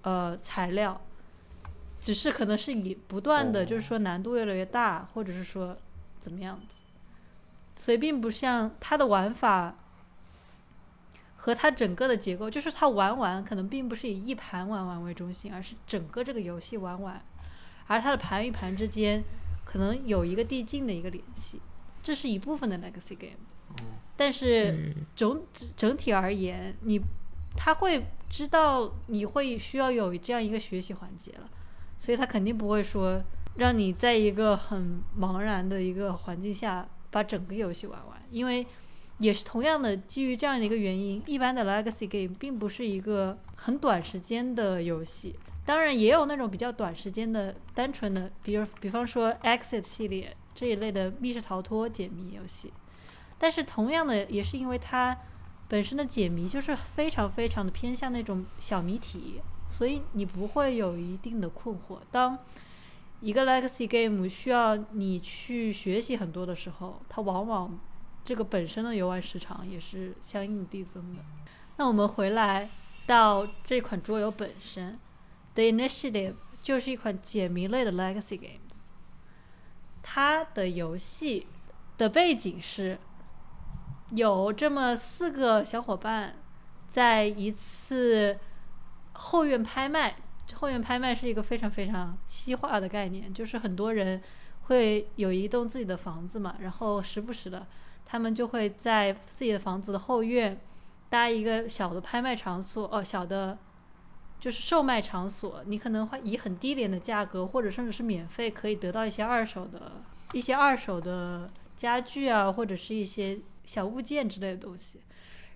呃材料，只是可能是以不断的就是说难度越来越大，或者是说怎么样子。所以并不像它的玩法和它整个的结构，就是它玩完可能并不是以一盘玩完为中心，而是整个这个游戏玩完，而它的盘与盘之间可能有一个递进的一个联系，这是一部分的 legacy game。但是总整体而言，你他会知道你会需要有这样一个学习环节了，所以他肯定不会说让你在一个很茫然的一个环境下。把整个游戏玩完，因为也是同样的基于这样的一个原因，一般的 legacy game 并不是一个很短时间的游戏。当然也有那种比较短时间的、单纯的，比如比方说 exit 系列这一类的密室逃脱解谜游戏。但是同样的，也是因为它本身的解谜就是非常非常的偏向那种小谜题，所以你不会有一定的困惑。当一个 legacy game 需要你去学习很多的时候，它往往这个本身的游玩时长也是相应递增的。那我们回来到这款桌游本身，The Initiative 就是一款解谜类的 legacy games。它的游戏的背景是有这么四个小伙伴在一次后院拍卖。后院拍卖是一个非常非常西化的概念，就是很多人会有一栋自己的房子嘛，然后时不时的，他们就会在自己的房子的后院搭一个小的拍卖场所，哦，小的，就是售卖场所，你可能会以很低廉的价格，或者甚至是免费，可以得到一些二手的、一些二手的家具啊，或者是一些小物件之类的东西。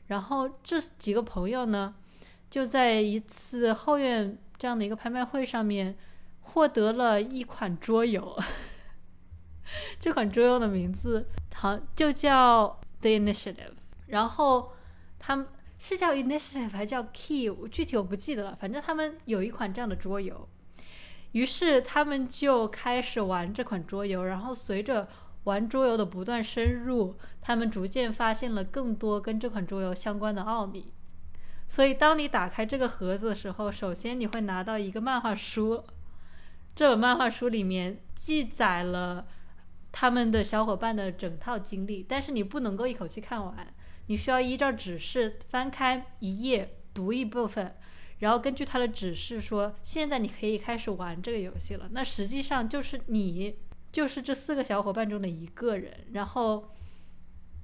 然后这几个朋友呢，就在一次后院。这样的一个拍卖会上面获得了一款桌游。这款桌游的名字好就叫 The Initiative，然后他们是叫 Initiative 还是叫 Key，具体我不记得了。反正他们有一款这样的桌游，于是他们就开始玩这款桌游，然后随着玩桌游的不断深入，他们逐渐发现了更多跟这款桌游相关的奥秘。所以，当你打开这个盒子的时候，首先你会拿到一个漫画书，这本漫画书里面记载了他们的小伙伴的整套经历，但是你不能够一口气看完，你需要依照指示翻开一页读一部分，然后根据他的指示说，现在你可以开始玩这个游戏了。那实际上就是你就是这四个小伙伴中的一个人，然后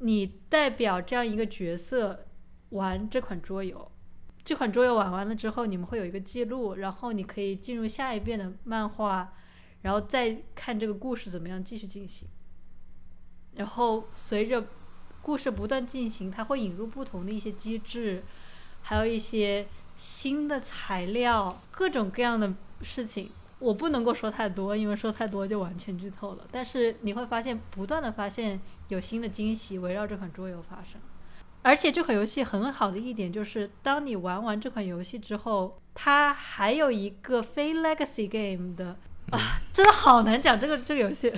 你代表这样一个角色玩这款桌游。这款桌游玩完了之后，你们会有一个记录，然后你可以进入下一遍的漫画，然后再看这个故事怎么样继续进行。然后随着故事不断进行，它会引入不同的一些机制，还有一些新的材料，各种各样的事情。我不能够说太多，因为说太多就完全剧透了。但是你会发现，不断的发现有新的惊喜围绕这款桌游发生。而且这款游戏很好的一点就是，当你玩完这款游戏之后，它还有一个非 Legacy Game 的啊，真的好难讲这个这个游戏。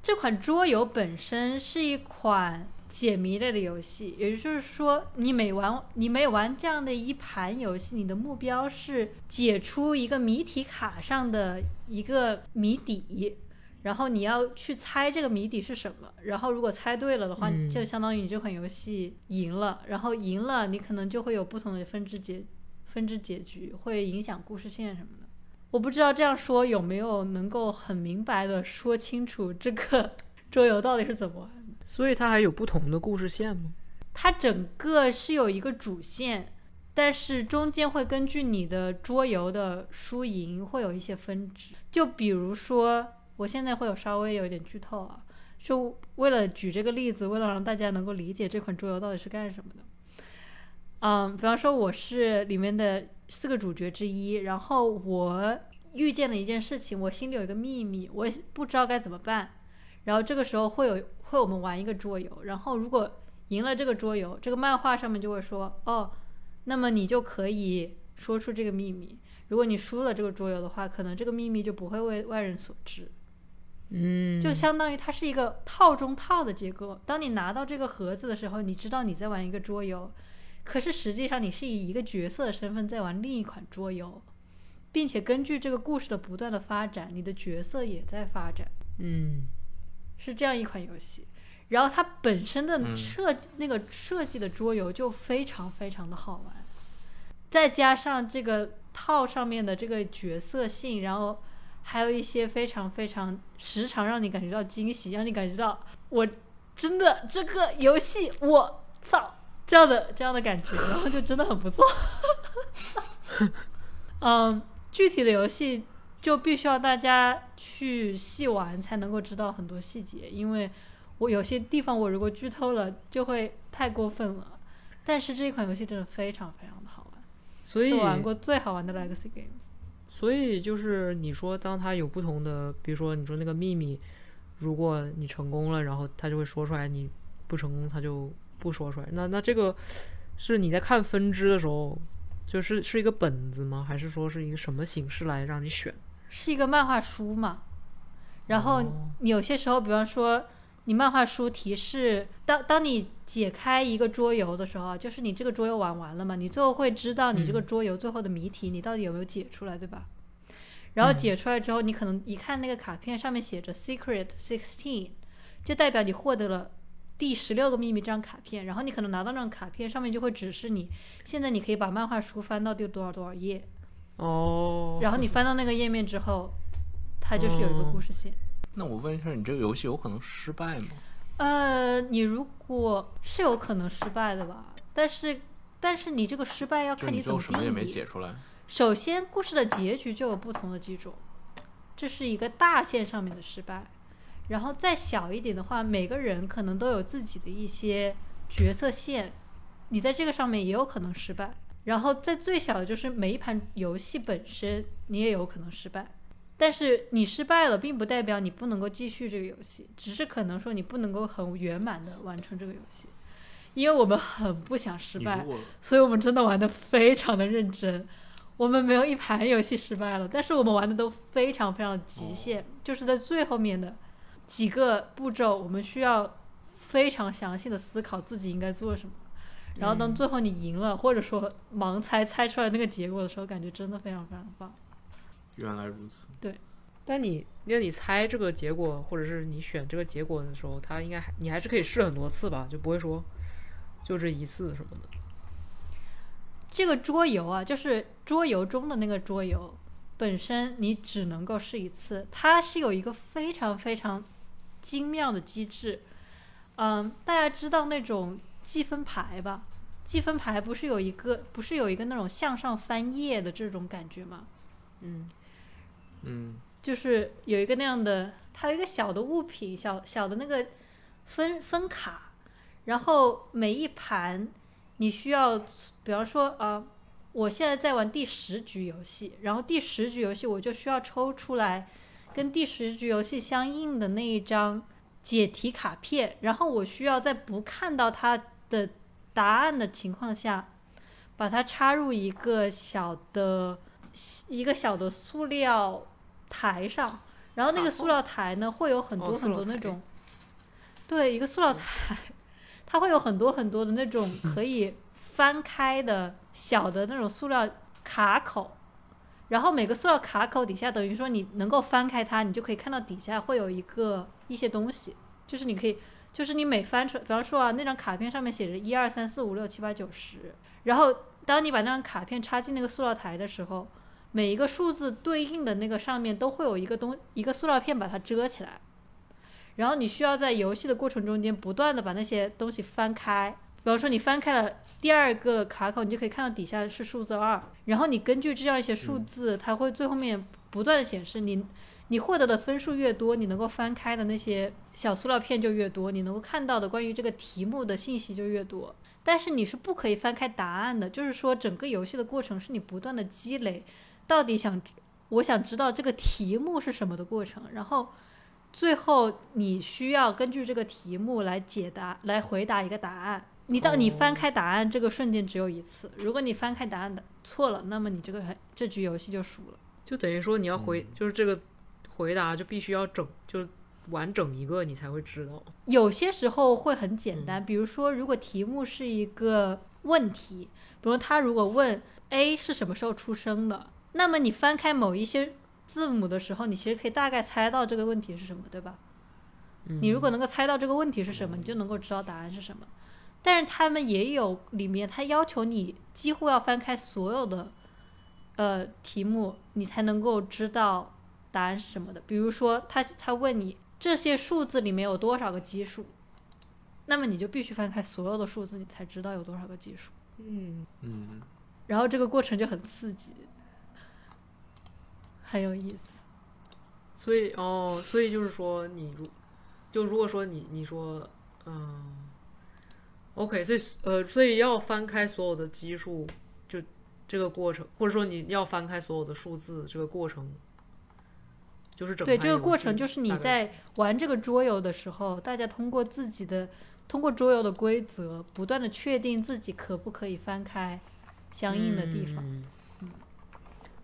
这款桌游本身是一款解谜类的游戏，也就是说，你每玩你每玩这样的一盘游戏，你的目标是解出一个谜题卡上的一个谜底。然后你要去猜这个谜底是什么，然后如果猜对了的话，嗯就相当于你这款游戏赢了。然后赢了，你可能就会有不同的分支结分支结局，会影响故事线什么的。我不知道这样说有没有能够很明白的说清楚这个 桌游到底是怎么玩的。所以它还有不同的故事线吗？它整个是有一个主线，但是中间会根据你的桌游的输赢会有一些分支。就比如说，我现在会有稍微有一点剧透啊，就为了举这个例子，为了让大家能够理解这款桌游到底是干什么的。嗯，比方说我是里面的四个主角之一，然后我遇见了一件事情，我心里有一个秘密，我不知道该怎么办。然后这个时候会有会我们玩一个桌游，然后如果赢了这个桌游，这个漫画上面就会说，哦，那么你就可以说出这个秘密。如果你输了这个桌游的话，可能这个秘密就不会为外人所知。嗯，就相当于它是一个套中套的结构。当你拿到这个盒子的时候，你知道你在玩一个桌游，可是实际上你是以一个角色的身份在玩另一款桌游，并且根据这个故事的不断的发展，你的角色也在发展。嗯是这样一款游戏。然后它本身的嗯设计、那个设计的桌游就非常非常的好玩，再加上这个套上面的这个角色性，然后还有一些非常非常时常让你感觉到惊喜，让你感觉到我真的这个游戏我操这样的这样的感觉，然后就真的很不错。嗯，具体的游戏就必须要大家去细玩才能够知道很多细节，因为我有些地方我如果剧透了就会太过分了。但是这一款游戏真的非常非常的好玩，所以是我玩过最好玩的 Legacy Game。所以就是你说，当他有不同的，比如说你说那个秘密，如果你成功了，然后他就会说出来；你不成功，他就不说出来。那那这个是你在看分支的时候，就是是一个本子吗？还是说是一个什么形式来让你选？是一个漫画书嘛，然后哦你有些时候，比方说你漫画书提示，当当你解开一个桌游的时候啊，就是你这个桌游玩完了嘛，你最后会知道你这个嗯桌游最后的谜题，你到底有没有解出来，对吧？然后嗯解出来之后，你可能一看那个卡片上面写着 “Secret Sixteen”，就代表你获得了第十六个秘密这张卡片。然后你可能拿到那张卡片，上面就会指示你，现在你可以把漫画书翻到第多少多少页。哦，然后你翻到那个页面之后，它就是有一个故事线。那我问一下，你这个游戏有可能失败吗？呃，你如果是有可能失败的吧，但是但是你这个失败要看你怎么最后什么也没解出来。首先，故事的结局就有不同的几种，这是一个大线上面的失败。然后再小一点的话，每个人可能都有自己的一些角色线，你在这个上面也有可能失败。然后在最小的就是每一盘游戏本身你也有可能失败，但是你失败了，并不代表你不能够继续这个游戏，只是可能说你不能够很圆满的完成这个游戏，因为我们很不想失败所以我们真的玩的非常的认真。我们没有一盘游戏失败了，但是我们玩的都非常非常极限，就是在最后面的几个步骤，我们需要非常详细的思考自己应该做什么。然后当最后你赢了，或者说盲猜猜出来那个结果的时候，感觉真的非常非常棒。原来如此，对但你那你猜这个结果，或者是你选这个结果的时候，它应该还你还是可以试很多次吧，就不会说就这一次什么的。这个桌游啊，就是桌游中的那个桌游本身，你只能够试一次。它是有一个非常非常精妙的机制。嗯，大家知道那种积分牌吧？积分牌不是有一个不是有一个那种向上翻页的这种感觉吗？嗯嗯，就是有一个那样的，它有一个小的物品，小小的那个分分卡，然后每一盘你需要，比方说啊、我现在在玩第十局游戏，然后第十局游戏我就需要抽出来跟第十局游戏相应的那一张解题卡片，然后我需要在不看到它的答案的情况下，把它插入一个小的一个小的塑料台上，然后那个塑料台呢会有很多很多那种，对，一个塑料台，它会有很多很多的那种 可以翻开的小的那种塑料卡口，然后每个塑料卡口底下等于说你能够翻开它，你就可以看到底下会有一个一些东西，就是你可以。就是你每翻出，比方说啊，那张卡片上面写着一二三四五六七八九十，然后当你把那张卡片插进那个塑料台的时候，每一个数字对应的那个上面都会有一个东一个塑料片把它遮起来，然后你需要在游戏的过程中间不断的把那些东西翻开。比方说你翻开了第二个卡口，你就可以看到底下是数字二，然后你根据这样一些数字，它会最后面不断的显示你你获得的分数越多，你能够翻开的那些小塑料片就越多，你能够看到的关于这个题目的信息就越多。但是你是不可以翻开答案的，就是说整个游戏的过程是你不断的积累，到底想我想知道这个题目是什么的过程，然后最后你需要根据这个题目来解答，来回答一个答案。你到你哦翻开答案这个瞬间只有一次，如果你翻开答案的错了，那么你这个这局游戏就输了。就等于说你要回，就是这个回答就必须要整，就完整一个你才会知道。有些时候会很简单，比如说，如果题目是一个问题，比如他如果问 A 是什么时候出生的，那么你翻开某一些字母的时候，你其实可以大概猜到这个问题是什么，对吧？你如果能够猜到这个问题是什么，你就能够知道答案是什么。但是他们也有里面，他要求你几乎要翻开所有的呃题目，你才能够知道答案是什么的。比如说他他问你这些数字里面有多少个奇数，那么你就必须翻开所有的数字，你才知道有多少个奇数。嗯，嗯，然后这个过程就很刺激，很有意思。所以哦，所以就是说你如就如果说你你说嗯，OK，所以呃，所以要翻开所有的基数，就这个过程，或者说你要翻开所有的数字，这个过程就是整对，这个过程就是你在玩这个桌游的时候，大家通过自己的通过桌游的规则，不断的确定自己可不可以翻开相应的地方。嗯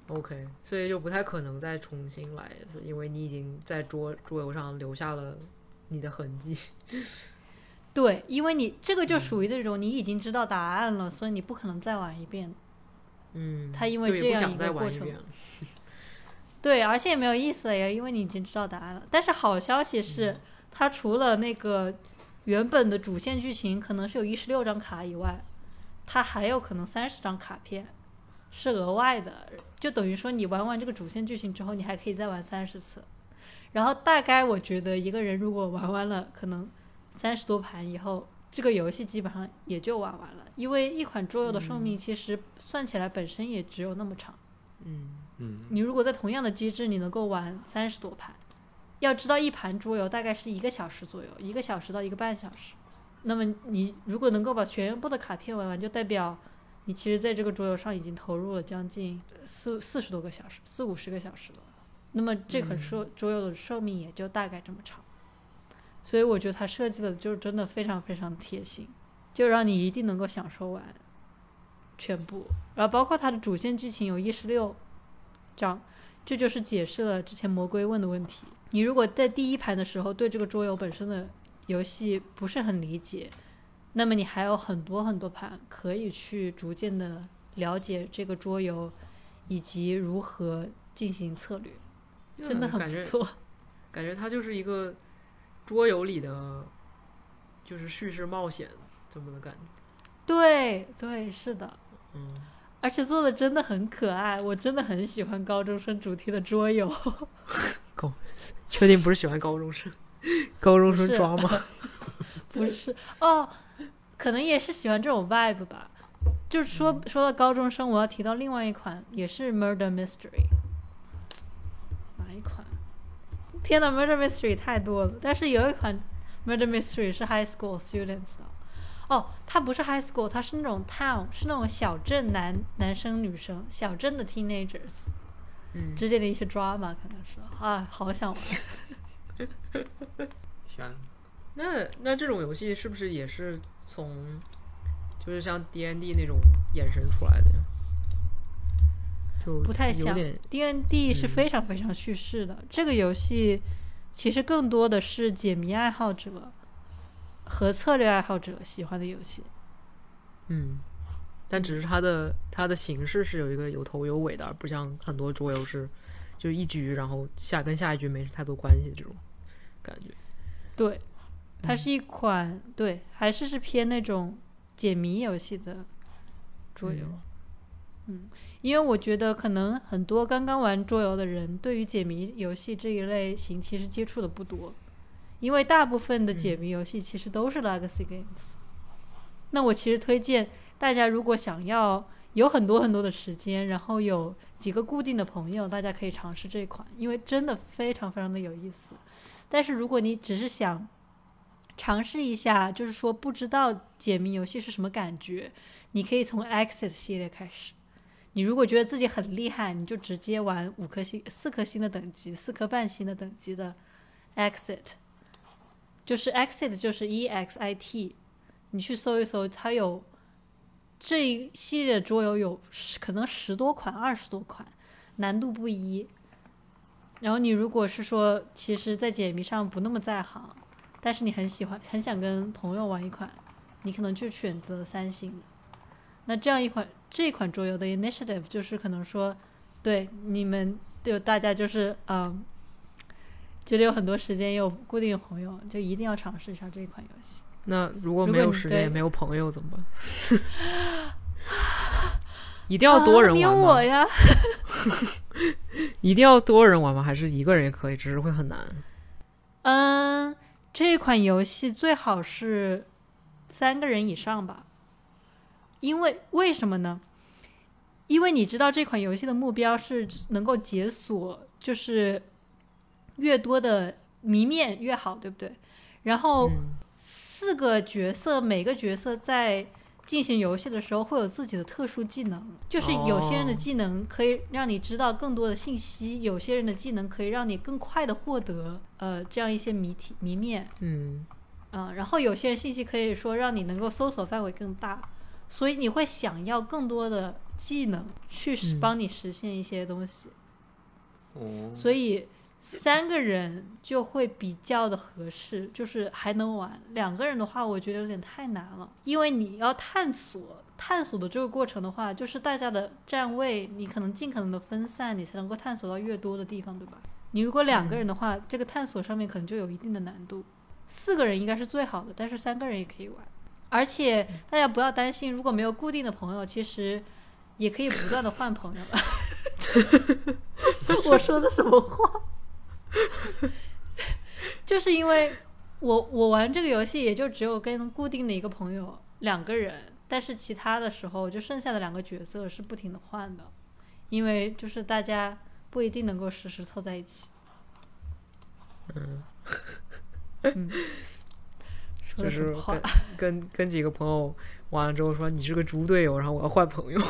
OK，所以就不太可能再重新来一次，因为你已经在桌桌游上留下了你的痕迹。对，因为你这个就属于那种你已经知道答案了，所以你不可能再玩一遍。嗯，他因为这样一个过程。对，而且也没有意思了呀，因为你已经知道答案了。但是好消息是，它除了那个原本的主线剧情可能是有一十六张卡以外，它还有可能三十张卡片是额外的，就等于说你玩完这个主线剧情之后，你还可以再玩三十次。然后大概我觉得一个人如果玩完了可能三十多盘以后，这个游戏基本上也就玩完了，因为一款桌游的寿命其实算起来本身也只有那么长。嗯嗯，你如果在同样的机制，你能够玩三十多盘，要知道一盘桌游大概是一个小时左右，一个小时到一个半小时。那么你如果能够把全部的卡片玩完，就代表你其实在这个桌游上已经投入了将近四四十多个小时，四五十个小时了。那么这款桌桌游的寿命也就大概这么长，所以我觉得它设计的就是真的非常非常贴心，就让你一定能够享受完全部。然后包括它的主线剧情有一十六章，这就是解释了之前魔龟问的问题。你如果在第一盘的时候对这个桌游本身的游戏不是很理解，那么你还有很多很多盘可以去逐渐的了解这个桌游，以及如何进行策略。真的很不错。感觉它就是一个桌游里的，就是叙事冒险这么的感觉。对对，是的，嗯，而且做的真的很可爱，我真的很喜欢高中生主题的桌游。确定不是喜欢高中生？高中生抓吗？不是哦，可能也是喜欢这种 vibe 吧。就是说说到高中生，我要提到另外一款，也是 Murder Mystery。哪一款？天呐 m u r d e r Mystery 太多了，但是有一款 Murder Mystery 是 High School Students 的。哦，它不是 High School，它是那种 Town，是那种小镇男男生女生，小镇的 Teenagers 嗯，之间的一些 drama 可能是啊，好想玩。天，那那这种游戏是不是也是从就是像 D N D 那种衍生出来的呀？就不太像 D N D 是嗯非常非常叙事的，这个游戏其实更多的是解谜爱好者和策略爱好者喜欢的游戏。嗯，但只是它的它的形式是有一个有头有尾的，而不像很多桌游是就一局，然后下跟下一局没太多关系这种感觉。对，它嗯是一款、对，还是是偏那种解谜游戏的桌游。嗯，因为我觉得可能很多刚刚玩桌游的人，对于解谜游戏这一类型其实接触的不多，因为大部分的解谜游戏其实都是 Legacy Games。那我其实推荐大家，如果想要有很多很多的时间，然后有几个固定的朋友，大家可以尝试这款，因为真的非常非常的有意思。但是如果你只是想尝试一下，就是说不知道解谜游戏是什么感觉，你可以从 Exit 系列开始。你如果觉得自己很厉害，你就直接玩五颗星、四颗星的等级、四颗半星的等级的 Exit，就是 Exit 就是 E X I T，你去搜一搜，它有这一系列桌游有可能十多款、二十多款，难度不一。然后你如果是说，其实，在解谜上不那么在行，但是你很喜欢、很想跟朋友玩一款，你可能就选择三星的。那这样一款这一款桌游的 initiative 就是可能说，对你们就大家就是嗯，觉得有很多时间，也有固定的朋友，就一定要尝试一下这一款游戏。那如果没有时间也没有朋友怎么办？一定要多人啊、你有玩吗？我呀。一定要多人玩吗？还是一个人也可以？只是会很难。嗯，这款游戏最好是三个人以上吧，因为为什么呢？因为你知道这款游戏的目标是能够解锁，就是越多的谜面越好，对不对？然后嗯四个角色，每个角色在进行游戏的时候会有自己的特殊技能，就是有些人的哦。技能可以让你知道更多的信息，有些人的技能可以让你更快的获得呃这样一些谜题谜面，嗯。嗯、然后有些人信息可以说让你能够搜索范围更大，所以你会想要更多的技能去帮你实现一些东西，哦，所以三个人就会比较的合适，就是还能玩。两个人的话，我觉得有点太难了，因为你要探索探索的这个过程的话，就是大家的站位，你可能尽可能的分散，你才能够探索到越多的地方，对吧？你如果两个人的话，这个探索上面可能就有一定的难度。四个人应该是最好的，但是三个人也可以玩。而且大家不要担心，如果没有固定的朋友，其实也可以不断的换朋友。我说的什么话？就是因为我我玩这个游戏也就只有跟固定的一个朋友两个人，但是其他的时候就剩下的两个角色是不停的换的，因为就是大家不一定能够实时凑在一起。嗯，嗯，就是 跟？跟跟几个朋友完了之后说你是个猪队友，然后我要换朋友，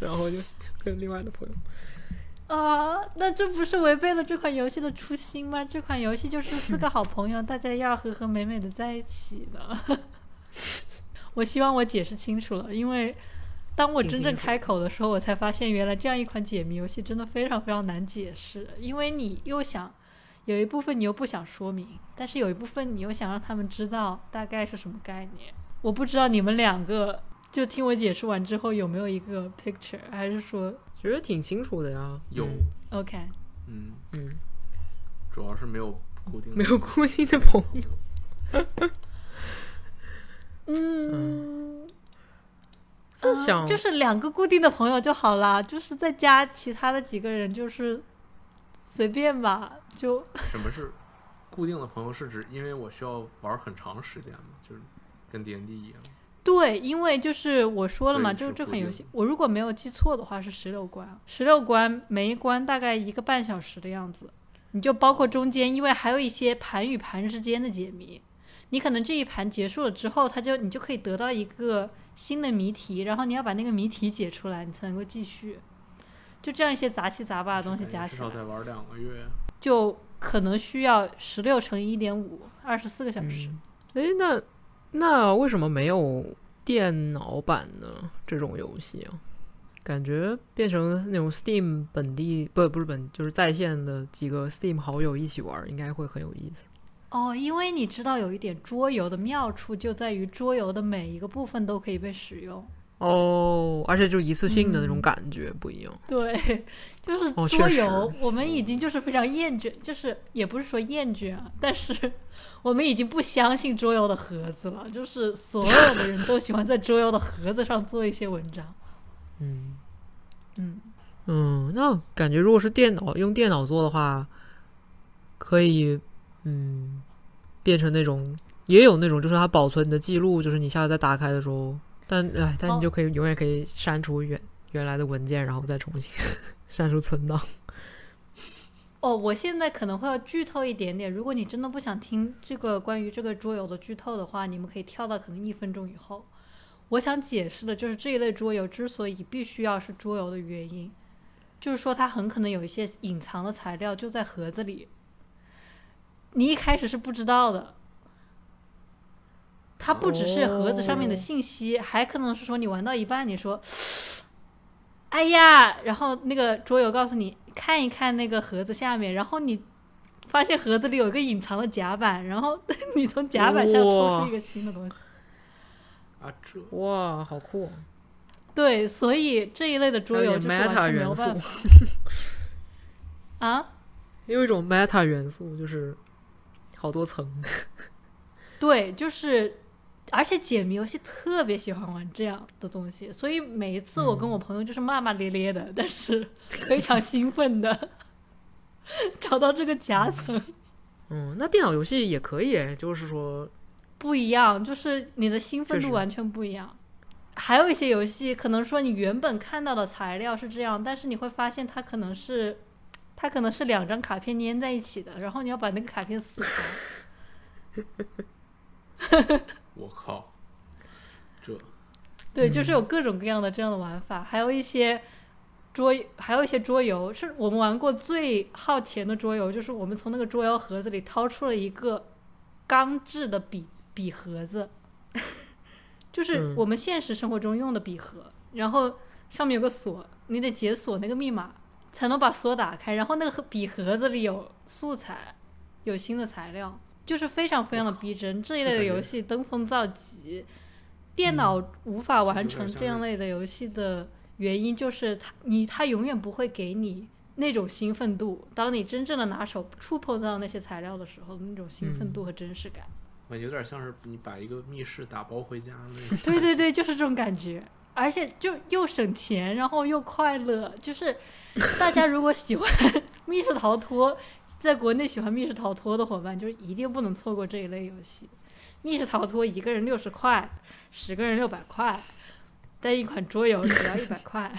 然后就跟另外的朋友。啊，那这不是违背了这款游戏的初心吗？这款游戏就是四个好朋友，大家要和和美美的在一起的。我希望我解释清楚了，因为当我真正开口的时候，我才发现原来这样一款解谜游戏真的非常非常难解释，因为你又想有一部分你又不想说明，但是有一部分你又想让他们知道大概是什么概念。我不知道你们两个就听我解释完之后有没有一个 picture，还是说觉得挺清楚的呀。有嗯 OK？嗯，嗯，主要是没有固定的 没有固定的朋友。嗯，在想就是两个固定的朋友就好啦，就是再加其他的几个人，就是随便吧，就什么是固定的朋友？是指因为我需要玩很长时间嘛？就是跟 D N D 一样。对，因为就是我说了嘛，就是这款游戏，我如果没有记错的话是十六关，十六关每一关大概一个半小时的样子，你就包括中间，因为还有一些盘与盘之间的解谜，你可能这一盘结束了之后，它就你就可以得到一个新的谜题，然后你要把那个谜题解出来，你才能够继续。就这样一些杂七杂八的东西加起来，至少得玩两个月。就可能需要十六乘以一点五，二十四个小时。嗯，哎，那那为什么没有电脑版呢这种游戏啊？感觉变成那种 Steam 本地不不是本就是在线的几个 Steam 好友一起玩，应该会很有意思。哦，因为你知道有一点桌游的妙处就在于桌游的每一个部分都可以被使用。哦，而且就一次性的那种嗯感觉不一样。对，就是哦桌确游，我们已经就是非常厌倦，就是也不是说厌倦啊，但是我们已经不相信桌游的盒子了，就是所有的人都喜欢在桌游的盒子上做一些文章。嗯嗯，嗯，那感觉如果是电脑用电脑做的话，可以嗯变成那种也有那种就是它保存你的记录，就是你下次再打开的时候，但哎，但哦你就可以永远可以删除原原来的文件，然后再重新 删除存档。哦，我现在可能会要剧透一点点。如果你真的不想听这个关于这个桌游的剧透的话，你们可以跳到可能一分钟以后。我想解释的就是这一类桌游之所以必须要是桌游的原因，就是说它很可能有一些隐藏的材料就在盒子里，你一开始是不知道的。它不只是盒子上面的哦信息，还可能是说你玩到一半，你说哎呀，然后那个桌游告诉你看一看那个盒子下面，然后你发现盒子里有一个隐藏的甲板，然后 你从甲板上抽出一个新的东西。啊，这哇，好酷！对，所以这一类的桌游就是完 meta 全没有元素办法 啊。有一种 meta 元素，就是好多层。对，就是，而且解谜游戏特别喜欢玩这样的东西，所以每一次我跟我朋友就是骂骂咧咧的，但是 非常兴奋的 找到这个夹层。嗯，那电脑游戏也可以，就是说，不一样，就是你的兴奋度完全不一样。还有一些游戏，可能说你原本看到的材料是这样，但是你会发现它可能是，它可能是两张卡片粘在一起的，然后你要把那个卡片撕开。我靠，这对，就是有各种各样的这样的玩法，还有一些桌，还有一些桌游，是我们玩过最耗钱的桌游，就是我们从那个桌游盒子里掏出了一个钢制的笔笔盒子，就是嗯。我们现实生活中用的笔盒，然后上面有个锁，你得解锁那个密码才能把锁打开，然后那个笔盒子里有素材，有新的材料，就是非常非常的逼真。这一类的游戏登峰造极，电脑无法完成这样类的游戏的原因就是它你它永远不会给你那种兴奋度，当你真正的拿手触碰到那些材料的时候，那种兴奋度和真实感。我有点像是你把一个密室打包回家那种。对对对，就是这种感觉，而且就又省钱，然后又快乐。就是大家如果喜欢 密室逃脱，在国内喜欢密室逃脱的伙伴，就是一定不能错过这一类游戏。密室逃脱一个人六十块，十个人六百块，但一款桌游只要一百块，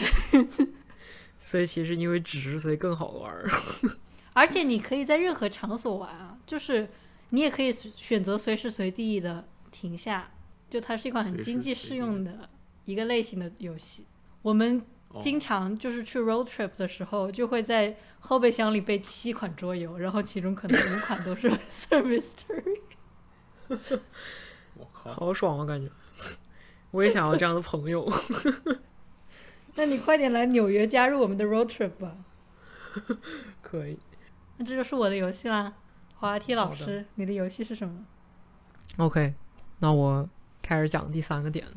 所以其实因为值，所以更好玩儿。而且你可以在任何场所玩啊，就是你也可以选择随时随地的停下，就它是一款很经济适用的一个类型的游戏。我们哦经常就是去 road trip 的时候，就会在后备箱里备七款桌游，然后其中可能五款都是 Service Mystery。我靠，好爽啊，感觉。我也想要这样的朋友。那你快点来纽约加入我们的 road trip 吧。可以。那这就是我的游戏啦，滑梯老师，你的游戏是什么？OK，那我开始讲第三个点，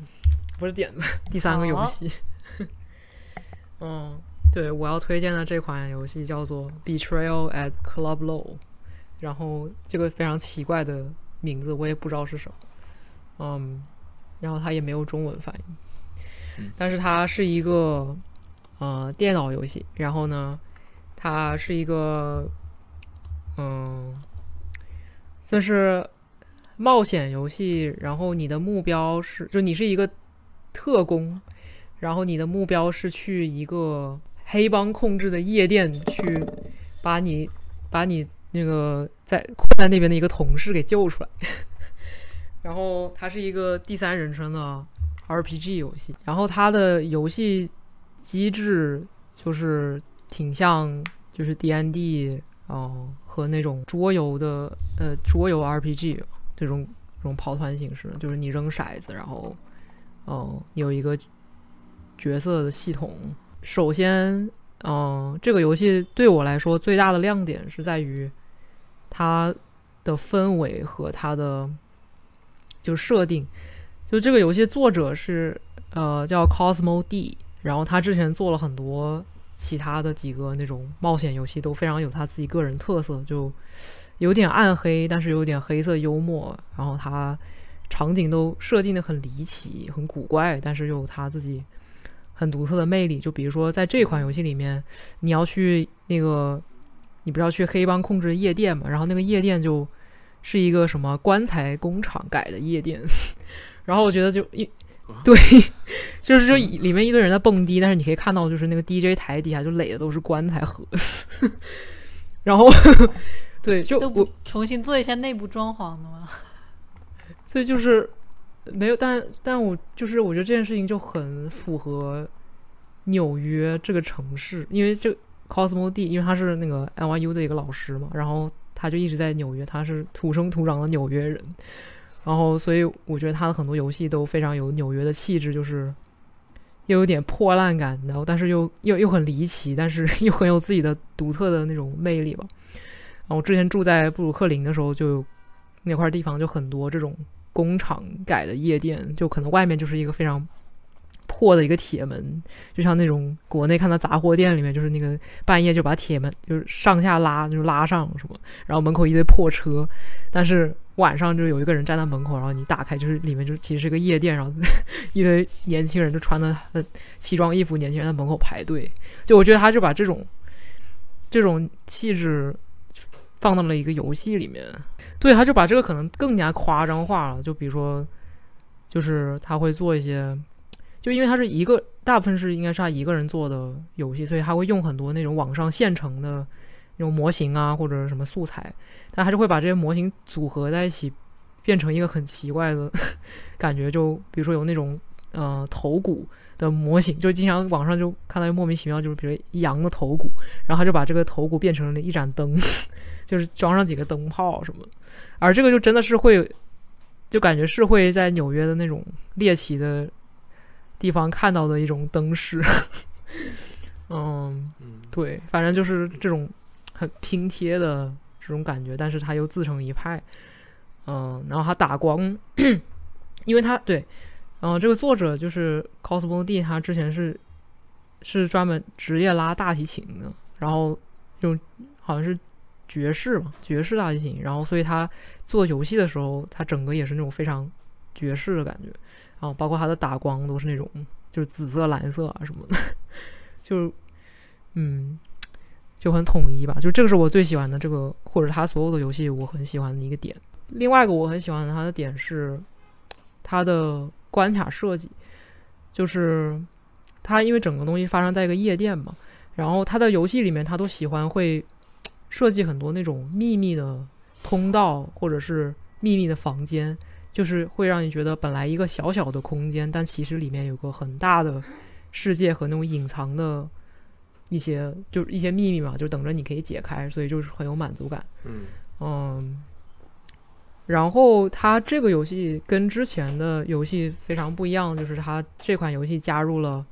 不是点子，第三个游戏。嗯，对，我要推荐的这款游戏叫做《Betrayal at Club Low》，然后这个非常奇怪的名字我也不知道是什么，嗯，然后它也没有中文翻译嗯，但是它是一个呃电脑游戏，然后呢，它是一个嗯，这是冒险游戏，然后你的目标是，就你是一个特工，然后你的目标是去一个黑帮控制的夜店去把你把你那个在在那边的一个同事给救出来。然后它是一个第三人称的 RPG 游戏，然后它的游戏机制就是挺像就是 D N D 哦、和那种桌游的呃桌游 RPG 这种这种跑团形式，就是你扔骰子，然后哦、你有一个角色的系统。首先，嗯、这个游戏对我来说最大的亮点是在于它的氛围和它的就设定。就这个游戏作者是呃叫 Cosmo D，然后他之前做了很多其他的几个那种冒险游戏，都非常有他自己个人特色，就有点暗黑，但是有点黑色幽默，然后他场景都设定的很离奇、很古怪，但是又有他自己很独特的魅力。就比如说在这款游戏里面，你要去那个，你不是要去黑帮控制的夜店嘛？然后那个夜店就是一个什么棺材工厂改的夜店，然后我觉得就一。对，就是就里面一堆人在蹦迪，但是你可以看到，就是那个 DJ 台底下就垒的都是棺材盒，然后对，就都我重新做一下内部装潢的吗？所以就是没有，但但我就是我觉得这件事情就很符合纽约这个城市，因为这 Cosmo D，因为他是那个 NYU 的一个老师嘛，然后他就一直在纽约，他是土生土长的纽约人，然后所以我觉得他的很多游戏都非常有纽约的气质，就是又有点破烂感，然后但是又又又很离奇，但是 又很有自己的独特的那种魅力吧。然后我之前住在布鲁克林的时候，就那块地方就很多这种工厂改的夜店，就可能外面就是一个非常破的一个铁门，就像那种国内看到杂货店里面，就是那个半夜就把铁门就是上下拉，就拉上什么，然后门口一堆破车，但是晚上就有一个人站在门口，然后你打开就是里面就其实是个夜店，然后 一堆年轻人就穿的呃奇装异服，年轻人在门口排队，就我觉得他就把这种这种气质放到了一个游戏里面，对，他就把这个可能更加夸张化了。就比如说，就是他会做一些，就因为他是一个大部分是应该是他一个人做的游戏，所以他会用很多那种网上现成的那种模型啊或者什么素材，但他就会把这些模型组合在一起，变成一个很奇怪的 感觉。就比如说有那种呃头骨的模型，就经常网上就看到莫名其妙，就是比如羊的头骨，然后他就把这个头骨变成了一盏灯。就是装上几个灯泡什么的，而这个就真的是会，就感觉是会在纽约的那种猎奇的地方看到的一种灯饰。嗯，嗯，对，反正就是这种很拼贴的这种感觉，但是它又自成一派。嗯，然后他打光，因为他对，然后这个作者就是 Cosmo D，他之前是是专门职业拉大提琴的，然后用好像是。爵士嘛，爵士大提琴，然后所以他做游戏的时候，他整个也是那种非常爵士的感觉，然后包括他的打光都是那种就是紫色、蓝色啊什么的，就是嗯就很统一吧。就这个是我最喜欢的这个，或者他所有的游戏我很喜欢的一个点。另外一个我很喜欢他的点是他的关卡设计，就是他因为整个东西发生在一个夜店嘛，然后他的游戏里面他都喜欢会。设计很多那种秘密的通道或者是秘密的房间，就是会让你觉得本来一个小小的空间，但其实里面有个很大的世界和那种隐藏的一些就是一些秘密嘛，就等着你可以解开，所以就是很有满足感。嗯嗯，然后它这个游戏跟之前的游戏非常不一样，就是它这款游戏加入了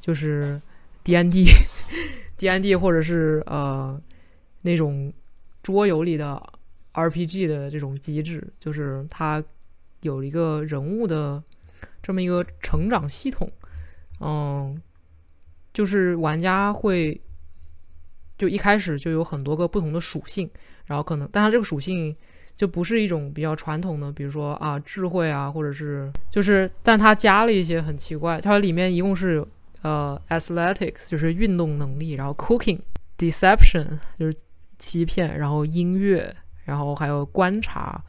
就是 D N D D N D 或者是呃那种桌游里的 R P G 的这种机制，就是它有一个人物的这么一个成长系统，嗯，就是玩家会就一开始就有很多个不同的属性。然后可能，但它这个属性就不是一种比较传统的，比如说啊智慧啊，或者是就是，但它加了一些很奇怪。它里面一共是呃 athletics 就是运动能力，然后 cooking deception 就是欺骗，然后音乐，然后还有观察，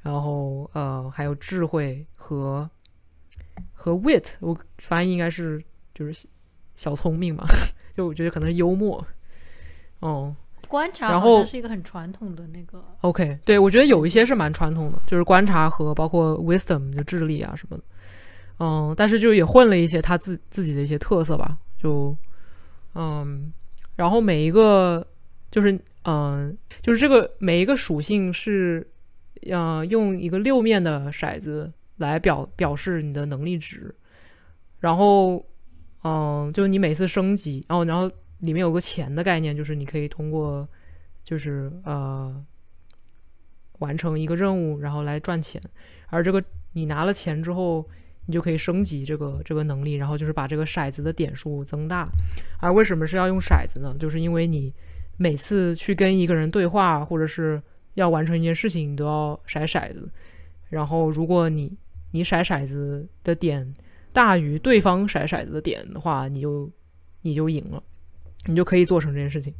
然后呃还有智慧和和 wit，我翻译应该是就是小聪明嘛，就我觉得可能是幽默，哦。观察，然后是一个很传统的那个。OK，对我觉得有一些是蛮传统的，就是观察和包括 wisdom 就智力啊什么的。嗯，但是就也混了一些他自自己的一些特色吧。就嗯，然后每一个就是嗯，就是这个每一个属性是呃用一个六面的骰子来表表示你的能力值。然后嗯，就你每次升级，然后然后。里面有个钱的概念，就是你可以通过，就是呃，完成一个任务，然后来赚钱。而这个你拿了钱之后，你就可以升级这个这个能力，然后就是把这个骰子的点数增大。而为什么是要用骰子呢？就是因为你每次去跟一个人对话，或者是要完成一件事情，你都要骰骰子。然后如果你你骰骰子的点大于对方骰骰子的点的话，你就你就赢了。你就可以做成这件事情，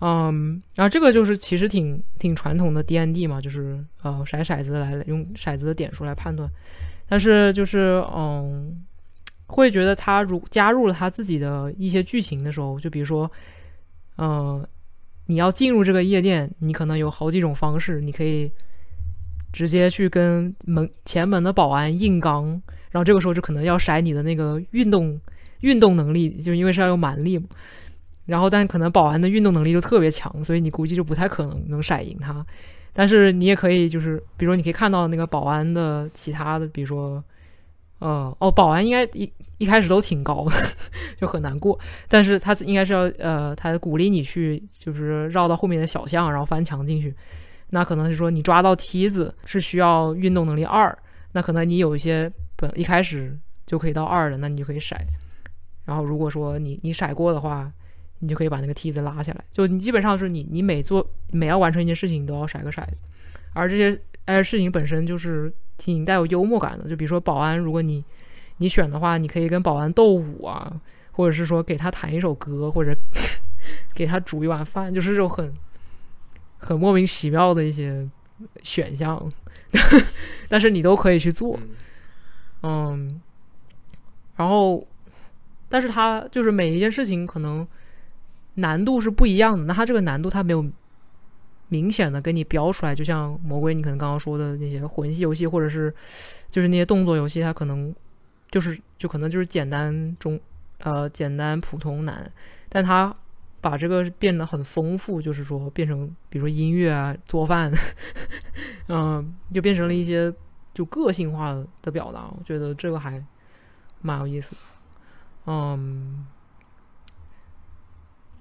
嗯，然后这个就是其实挺挺传统的 D N D 嘛，就是呃骰骰子来用骰子的点数来判断，但是就是嗯，会觉得他如加入了他自己的一些剧情的时候，就比如说，嗯，你要进入这个夜店，你可能有好几种方式，你可以直接去跟门前门的保安硬刚，然后这个时候就可能要甩你的那个运动运动能力，就因为是要用蛮力嘛。然后，但可能保安的运动能力就特别强，所以你估计就不太可能能甩赢他。但是你也可以，就是比如说，你可以看到那个保安的其他的，比如说，嗯，哦，保安应该一一开始都挺高的，就很难过。但是他应该是要，呃，他鼓励你去，就是绕到后面的小巷，然后翻墙进去。那可能是说你抓到梯子是需要运动能力二，那可能你有一些本一开始就可以到二的，那你就可以甩。然后如果说你你甩过的话。你就可以把那个梯子拉下来，就你基本上是你你每做每要完成一件事情，你都要甩个骰子，而这些哎事情本身就是挺带有幽默感的。就比如说保安，如果你你选的话，你可以跟保安斗舞啊，或者是说给他弹一首歌，或者 给他煮一碗饭，就是这种很很莫名其妙的一些选项，但是你都可以去做，嗯，然后，但是他就是每一件事情可能。难度是不一样的，那他这个难度他没有明显的给你标出来，就像魔鬼，你可能刚刚说的那些魂系游戏，或者是就是那些动作游戏，它可能就是就可能就是简单中呃简单普通难，但它把这个变得很丰富，就是说变成比如说音乐啊做饭，嗯，就变成了一些就个性化的表达，我觉得这个还蛮有意思，嗯。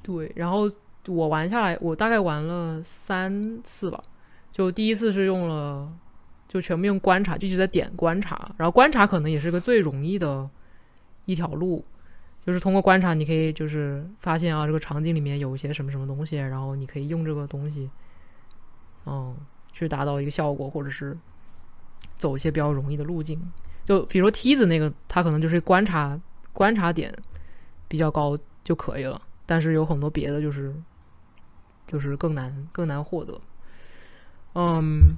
对，然后我玩下来，我大概玩了三次吧。就第一次是用了，就全部用观察，就一直在点观察。然后观察可能也是个最容易的一条路，就是通过观察，你可以就是发现啊，这个场景里面有一些什么什么东西，然后你可以用这个东西，嗯，去达到一个效果，或者是走一些比较容易的路径。就比如说梯子那个，它可能就是观察观察点比较高就可以了。但是有很多别的，就是就是更难更难获得。嗯，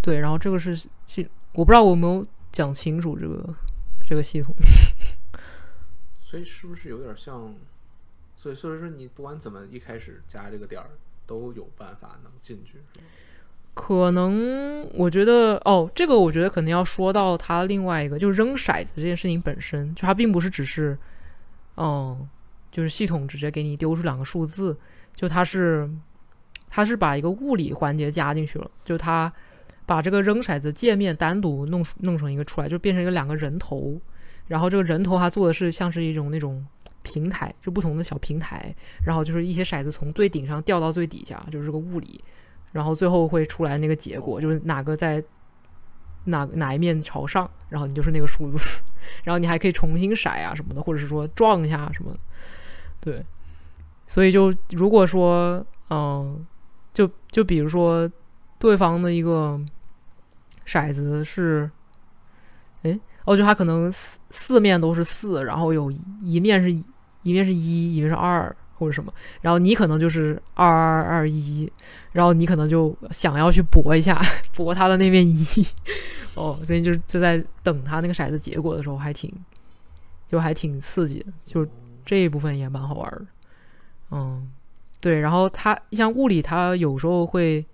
对，然后这个是系，我不知道我有没有讲清楚这个这个系统。所以是不是有点像？所以所以说你不管怎么一开始加这个点儿，都有办法能进去，可能我觉得哦，这个我觉得可能要说到它另外一个，就是扔骰子这件事情本身，就它并不是只是，嗯，就是系统直接给你丢出两个数字，就它是它是把一个物理环节加进去了，就它把这个扔骰子界面单独弄弄成一个出来，就变成一个两个人头，然后这个人头它做的是像是一种那种平台，就不同的小平台，然后就是一些骰子从最顶上掉到最底下，就是个物理。然后最后会出来那个结果，就是哪个在哪哪一面朝上，然后你就是那个数字，然后你还可以重新骰啊什么的，或者是说撞一下什么，对。所以就如果说，嗯，就就比如说对方的一个骰子是，哎，哦，就他可能四四面都是四，然后有一面是一面是一，一面是二。或者什么，然后你可能就是二二二一，然后你可能就想要去搏一下，搏他的那面一，哦，所以就就在等他那个骰子结果的时候，还挺，就还挺刺激的，就这一部分也蛮好玩的，嗯，对，然后它像物理，它有时候会，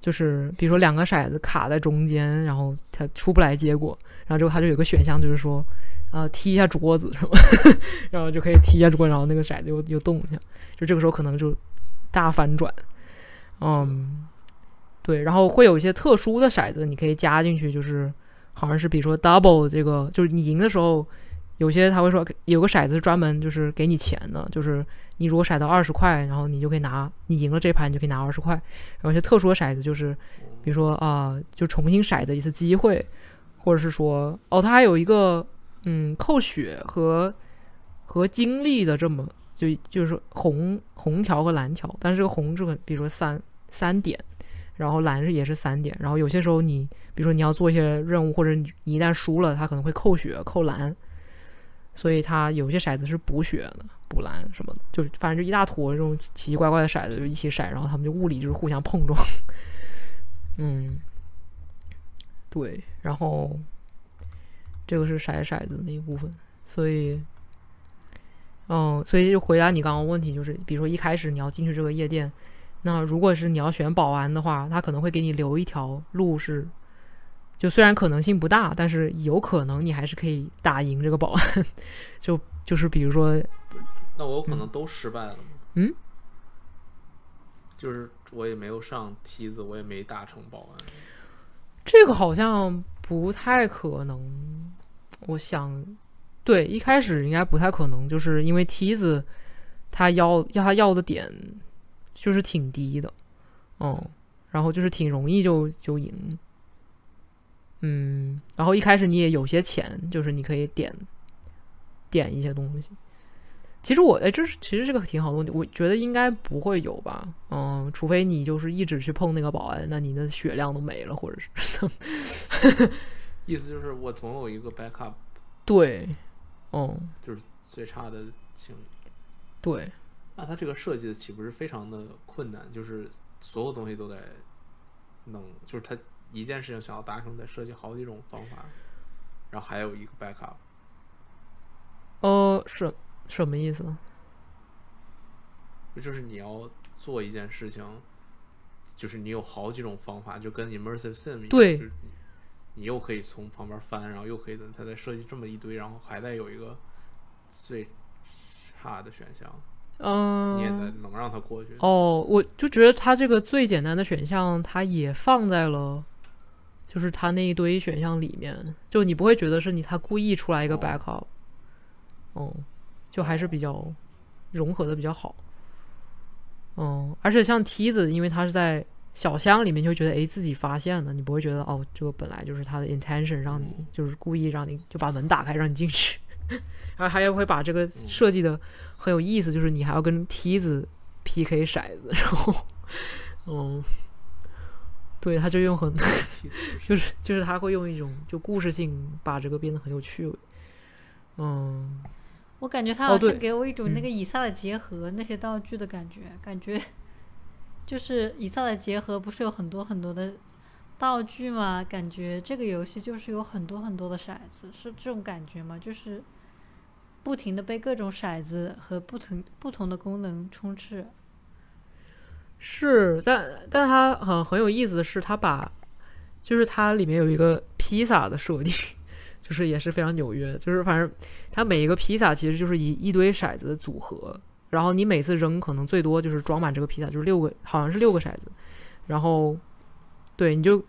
就是比如说两个骰子卡在中间，然后它出不来结果，然后之后它就有个选项，就是说。啊，踢一下桌子是吧？然后就可以踢一下桌子，然后那个骰子又又动一下，就这个时候可能就大反转。嗯，对，然后会有一些特殊的骰子，你可以加进去，就是好像是比如说 double 这个，就是你赢的时候，有些他会说有个骰子是专门就是给你钱的，就是你如果骰到二十块，然后你就可以拿，你赢了这盘你就可以拿二十块。然后一些特殊的骰子就是，比如说啊，就重新骰的一次机会，或者是说哦，它还有一个。嗯，扣血和和精力的这么就就是红红条和蓝条，但是这个红这个比如说三三点，然后蓝是也是三点，然后有些时候你比如说你要做一些任务，或者你一旦输了，它可能会扣血扣蓝，所以它有些骰子是补血的，补蓝什么的，就是反正就一大坨这种奇奇怪怪的骰子就一起骰，然后他们就物理就是互相碰撞，嗯，对，然后。这个是骰骰子那一部分，所以，嗯，所以就回答你刚刚问题，就是比如说一开始你要进去这个夜店，那如果是你要选保安的话，他可能会给你留一条路，是就虽然可能性不大，但是有可能你还是可以打赢这个保安。就就是比如说，那我有可能都失败了吗？嗯，就是我也没有上梯子，我也没打成保安。这个好像不太可能。我想，对，一开始应该不太可能，就是因为梯子，他要要他要的点就是挺低的，嗯，然后就是挺容易就就赢，嗯，然后一开始你也有些钱，就是你可以点点一些东西。其实我哎，这是其实这个挺好的问题，我觉得应该不会有吧，嗯，除非你就是一直去碰那个保安，那你的血量都没了，或者是。意思就是我总有一个 backup，对，嗯，就是最差的情，对，那他这个设计的岂不是非常的困难？就是所有东西都得弄，就是他一件事情想要达成，得设计好几种方法，然后还有一个 backup。呃，什什么意思？就是你要做一件事情，就是你有好几种方法，就跟 immersive sim 一样，对。你又可以从旁边翻，然后又可以他再设计这么一堆，然后还得有一个最差的选项，嗯，你也得能让他过去。哦，我就觉得他这个最简单的选项，他也放在了，就是他那一堆选项里面，就你不会觉得是你他故意出来一个 backup，嗯，就还是比较融合的比较好，嗯，而且像梯子，因为它是在。小箱里面就会觉得哎自己发现了，你不会觉得哦这个本来就是他的 intention 让你就是故意让你就把门打开让你进去，然后还有会把这个设计的很有意思，就是你还要跟梯子 PK 骰子，然后嗯，对，他就用很 就是就是他会用一种就故事性把这个变得很有趣味，嗯，我感觉他好像给我一种那个以撒的结合那些道具的感觉，感觉。就是以撒的结合，不是有很多很多的道具吗？感觉这个游戏就是有很多很多的骰子，是这种感觉吗？就是不停的被各种骰子和不同不同的功能充斥。是，但但它很很有意思的是，它把就是它里面有一个披萨的设定，就是也是非常纽约，就是反正它每一个披萨其实就是一一堆骰子的组合，然后你每次扔可能最多就是装满这个披萨，就是六个，好像是六个骰子，然后对，你就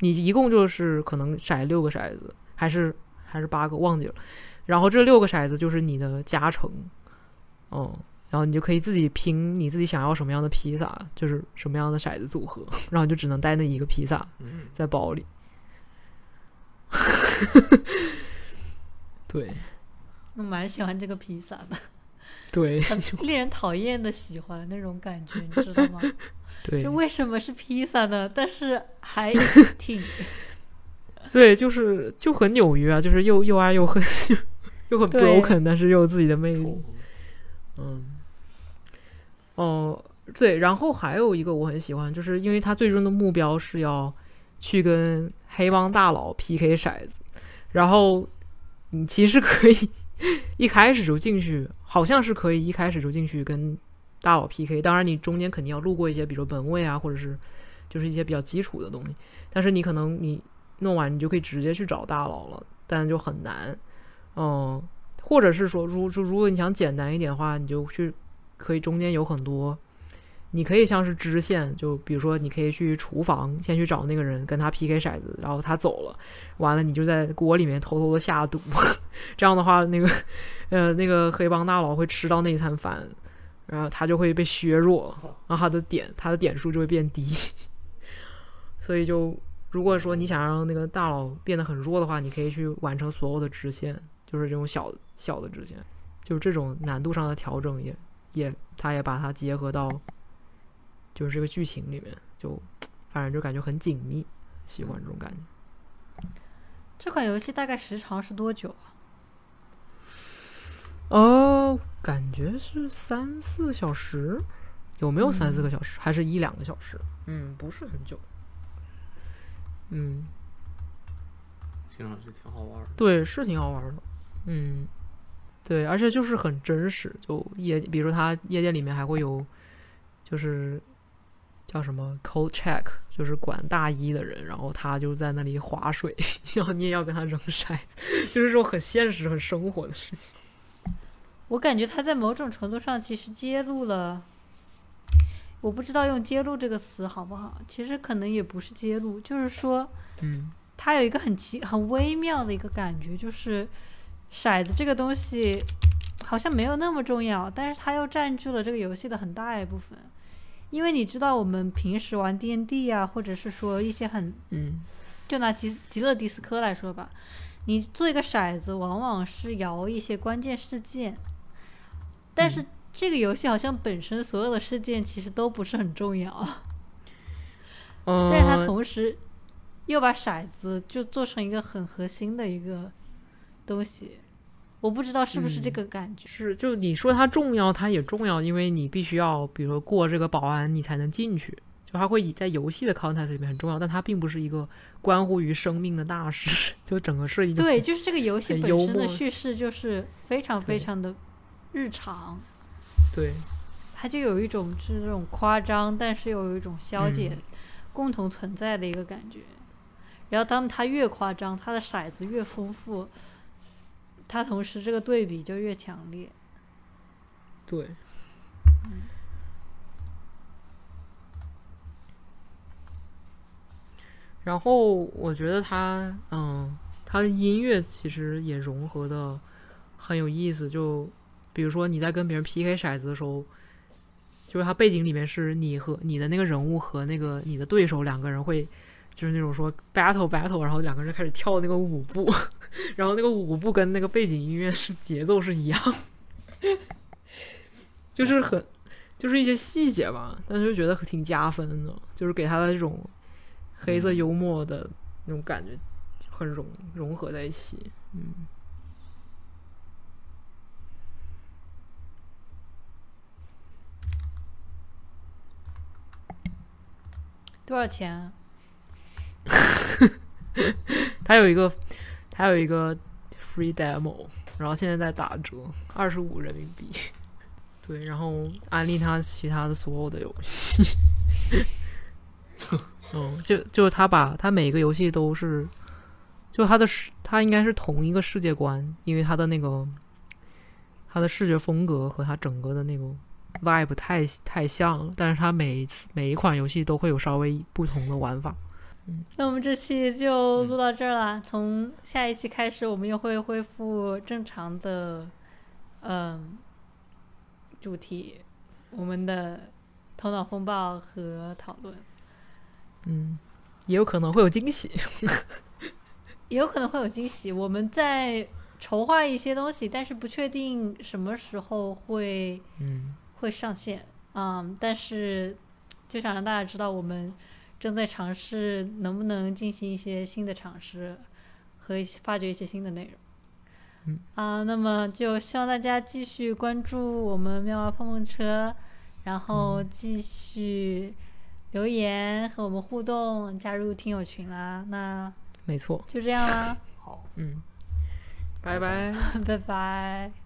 你一共就是可能骰六个骰子，还是还是八个忘记了，然后这六个骰子就是你的加成，嗯。然后你就可以自己拼你自己想要什么样的披萨，就是什么样的骰子组合，然后你就只能带那一个披萨嗯，在包里。对我蛮喜欢这个披萨的，对很 令人讨厌的喜欢那种感觉，你知道吗？对就为什么是披萨呢？但是还挺对，就是就很纽约啊，就是又又爱又恨，又很 broken，但是又有自己的魅力。嗯，哦，对，然后还有一个我很喜欢，就是因为他最终的目标是要去跟黑帮大佬 PK 骰子，然后你其实可以 一开始就进去，好像是可以一开始就进去跟大佬 PK，当然你中间肯定要路过一些，比如门卫啊，或者是就是一些比较基础的东西，但是你可能你弄完你就可以直接去找大佬了，但就很难，嗯。或者是说，如如如果你想简单一点的话，你就去可以中间有很多，你可以像是支线，就比如说你可以去厨房先去找那个人，跟他 PK 骰子，然后他走了，完了你就在锅里面偷偷的下毒，这样的话，那个呃那个黑帮大佬会吃到那一餐饭，然后他就会被削弱，然后他的点他的点数就会变低，所以就如果说你想让那个大佬变得很弱的话，你可以去完成所有的支线。就是这种小小的支线，就是这种难度上的调整也也，他也把它结合到就是这个剧情里面，就反正就感觉很紧密，喜欢这种感觉。这款游戏大概时长是多久啊？哦，感觉是三四个小时，有没有三四个小时？还是一两个小时？嗯，不是很久。嗯，听上去挺好玩的。对，是挺好玩的。嗯，对，而且就是很真实。就夜，比如他夜店里面还会有，就是叫什么 cold check，就是管大衣的人，然后他就在那里划水，然后你也要跟他扔骰子，就是这种很现实、很生活的事情。我感觉他在某种程度上其实揭露了，我不知道用“揭露”这个词好不好？其实可能也不是揭露，就是说，嗯他有一个很奇、很微妙的一个感觉，就是骰子这个东西好像没有那么重要，但是它又占据了这个游戏的很大一部分。因为你知道，我们平时玩 D N D 啊，或者是说一些很嗯就拿极极乐迪斯科来说吧，你做一个骰子，往往是摇一些关键事件，但是这个游戏好像本身所有的事件其实都不是很重要，嗯，但是它同时又把骰子就做成一个很核心的一个东西，我不知道是不是这嗯个感觉。是，就你说它重要，它也重要，因为你必须要，比如说过这个保安，你才能进去。就它会以在游戏的 context 里面很重要，但它并不是一个关乎于生命的大事。就整个设计就对，就是这个游戏本身的叙事就是非常非常的日常，对，它就有一种是这种夸张，但是又有一种消解、嗯共同存在的一个感觉。然后当它越夸张，它的骰子越丰富，它同时这个对比就越强烈。对，然后我觉得他，嗯，他的音乐其实也融合的很有意思。就比如说你在跟别人 PK 骰子的时候，就是他背景里面是你和你的那个人物和那个你的对手两个人会，就是那种说 battle battle，然后两个人开始跳那个舞步，然后那个舞步跟那个背景音乐是节奏是一样，就是很就是一些细节吧，但是就觉得挺加分的，就是给他的这种黑色幽默的那种感觉很融融合在一起，嗯。多少钱啊？它有一个，它有一个 free demo，然后现在在打折，二十五人民币。对，然后安利他其他的所有的游戏。嗯，就就他把他每个游戏都是，就他的世，他应该是同一个世界观，因为他的那个他的视觉风格和他整个的那个 vibe 太太像了，但是他每一次每一款游戏都会有稍微不同的玩法。那我们这期就录到这儿了。从下一期开始，我们又会恢复正常的，嗯，主题，我们的头脑风暴和讨论，嗯，也有可能会有惊喜。也有可能会有惊喜。我们在筹划一些东西，但是不确定什么时候会嗯会上线。嗯，但是就想让大家知道，我们正在尝试能不能进行一些新的尝试和一些发掘一些新的内容。嗯啊，那么就希望大家继续关注我们妙蛙碰碰车，然后继续留言和我们互动，加入听友群啦。那没错，就这样啦，好，嗯，拜拜。拜拜。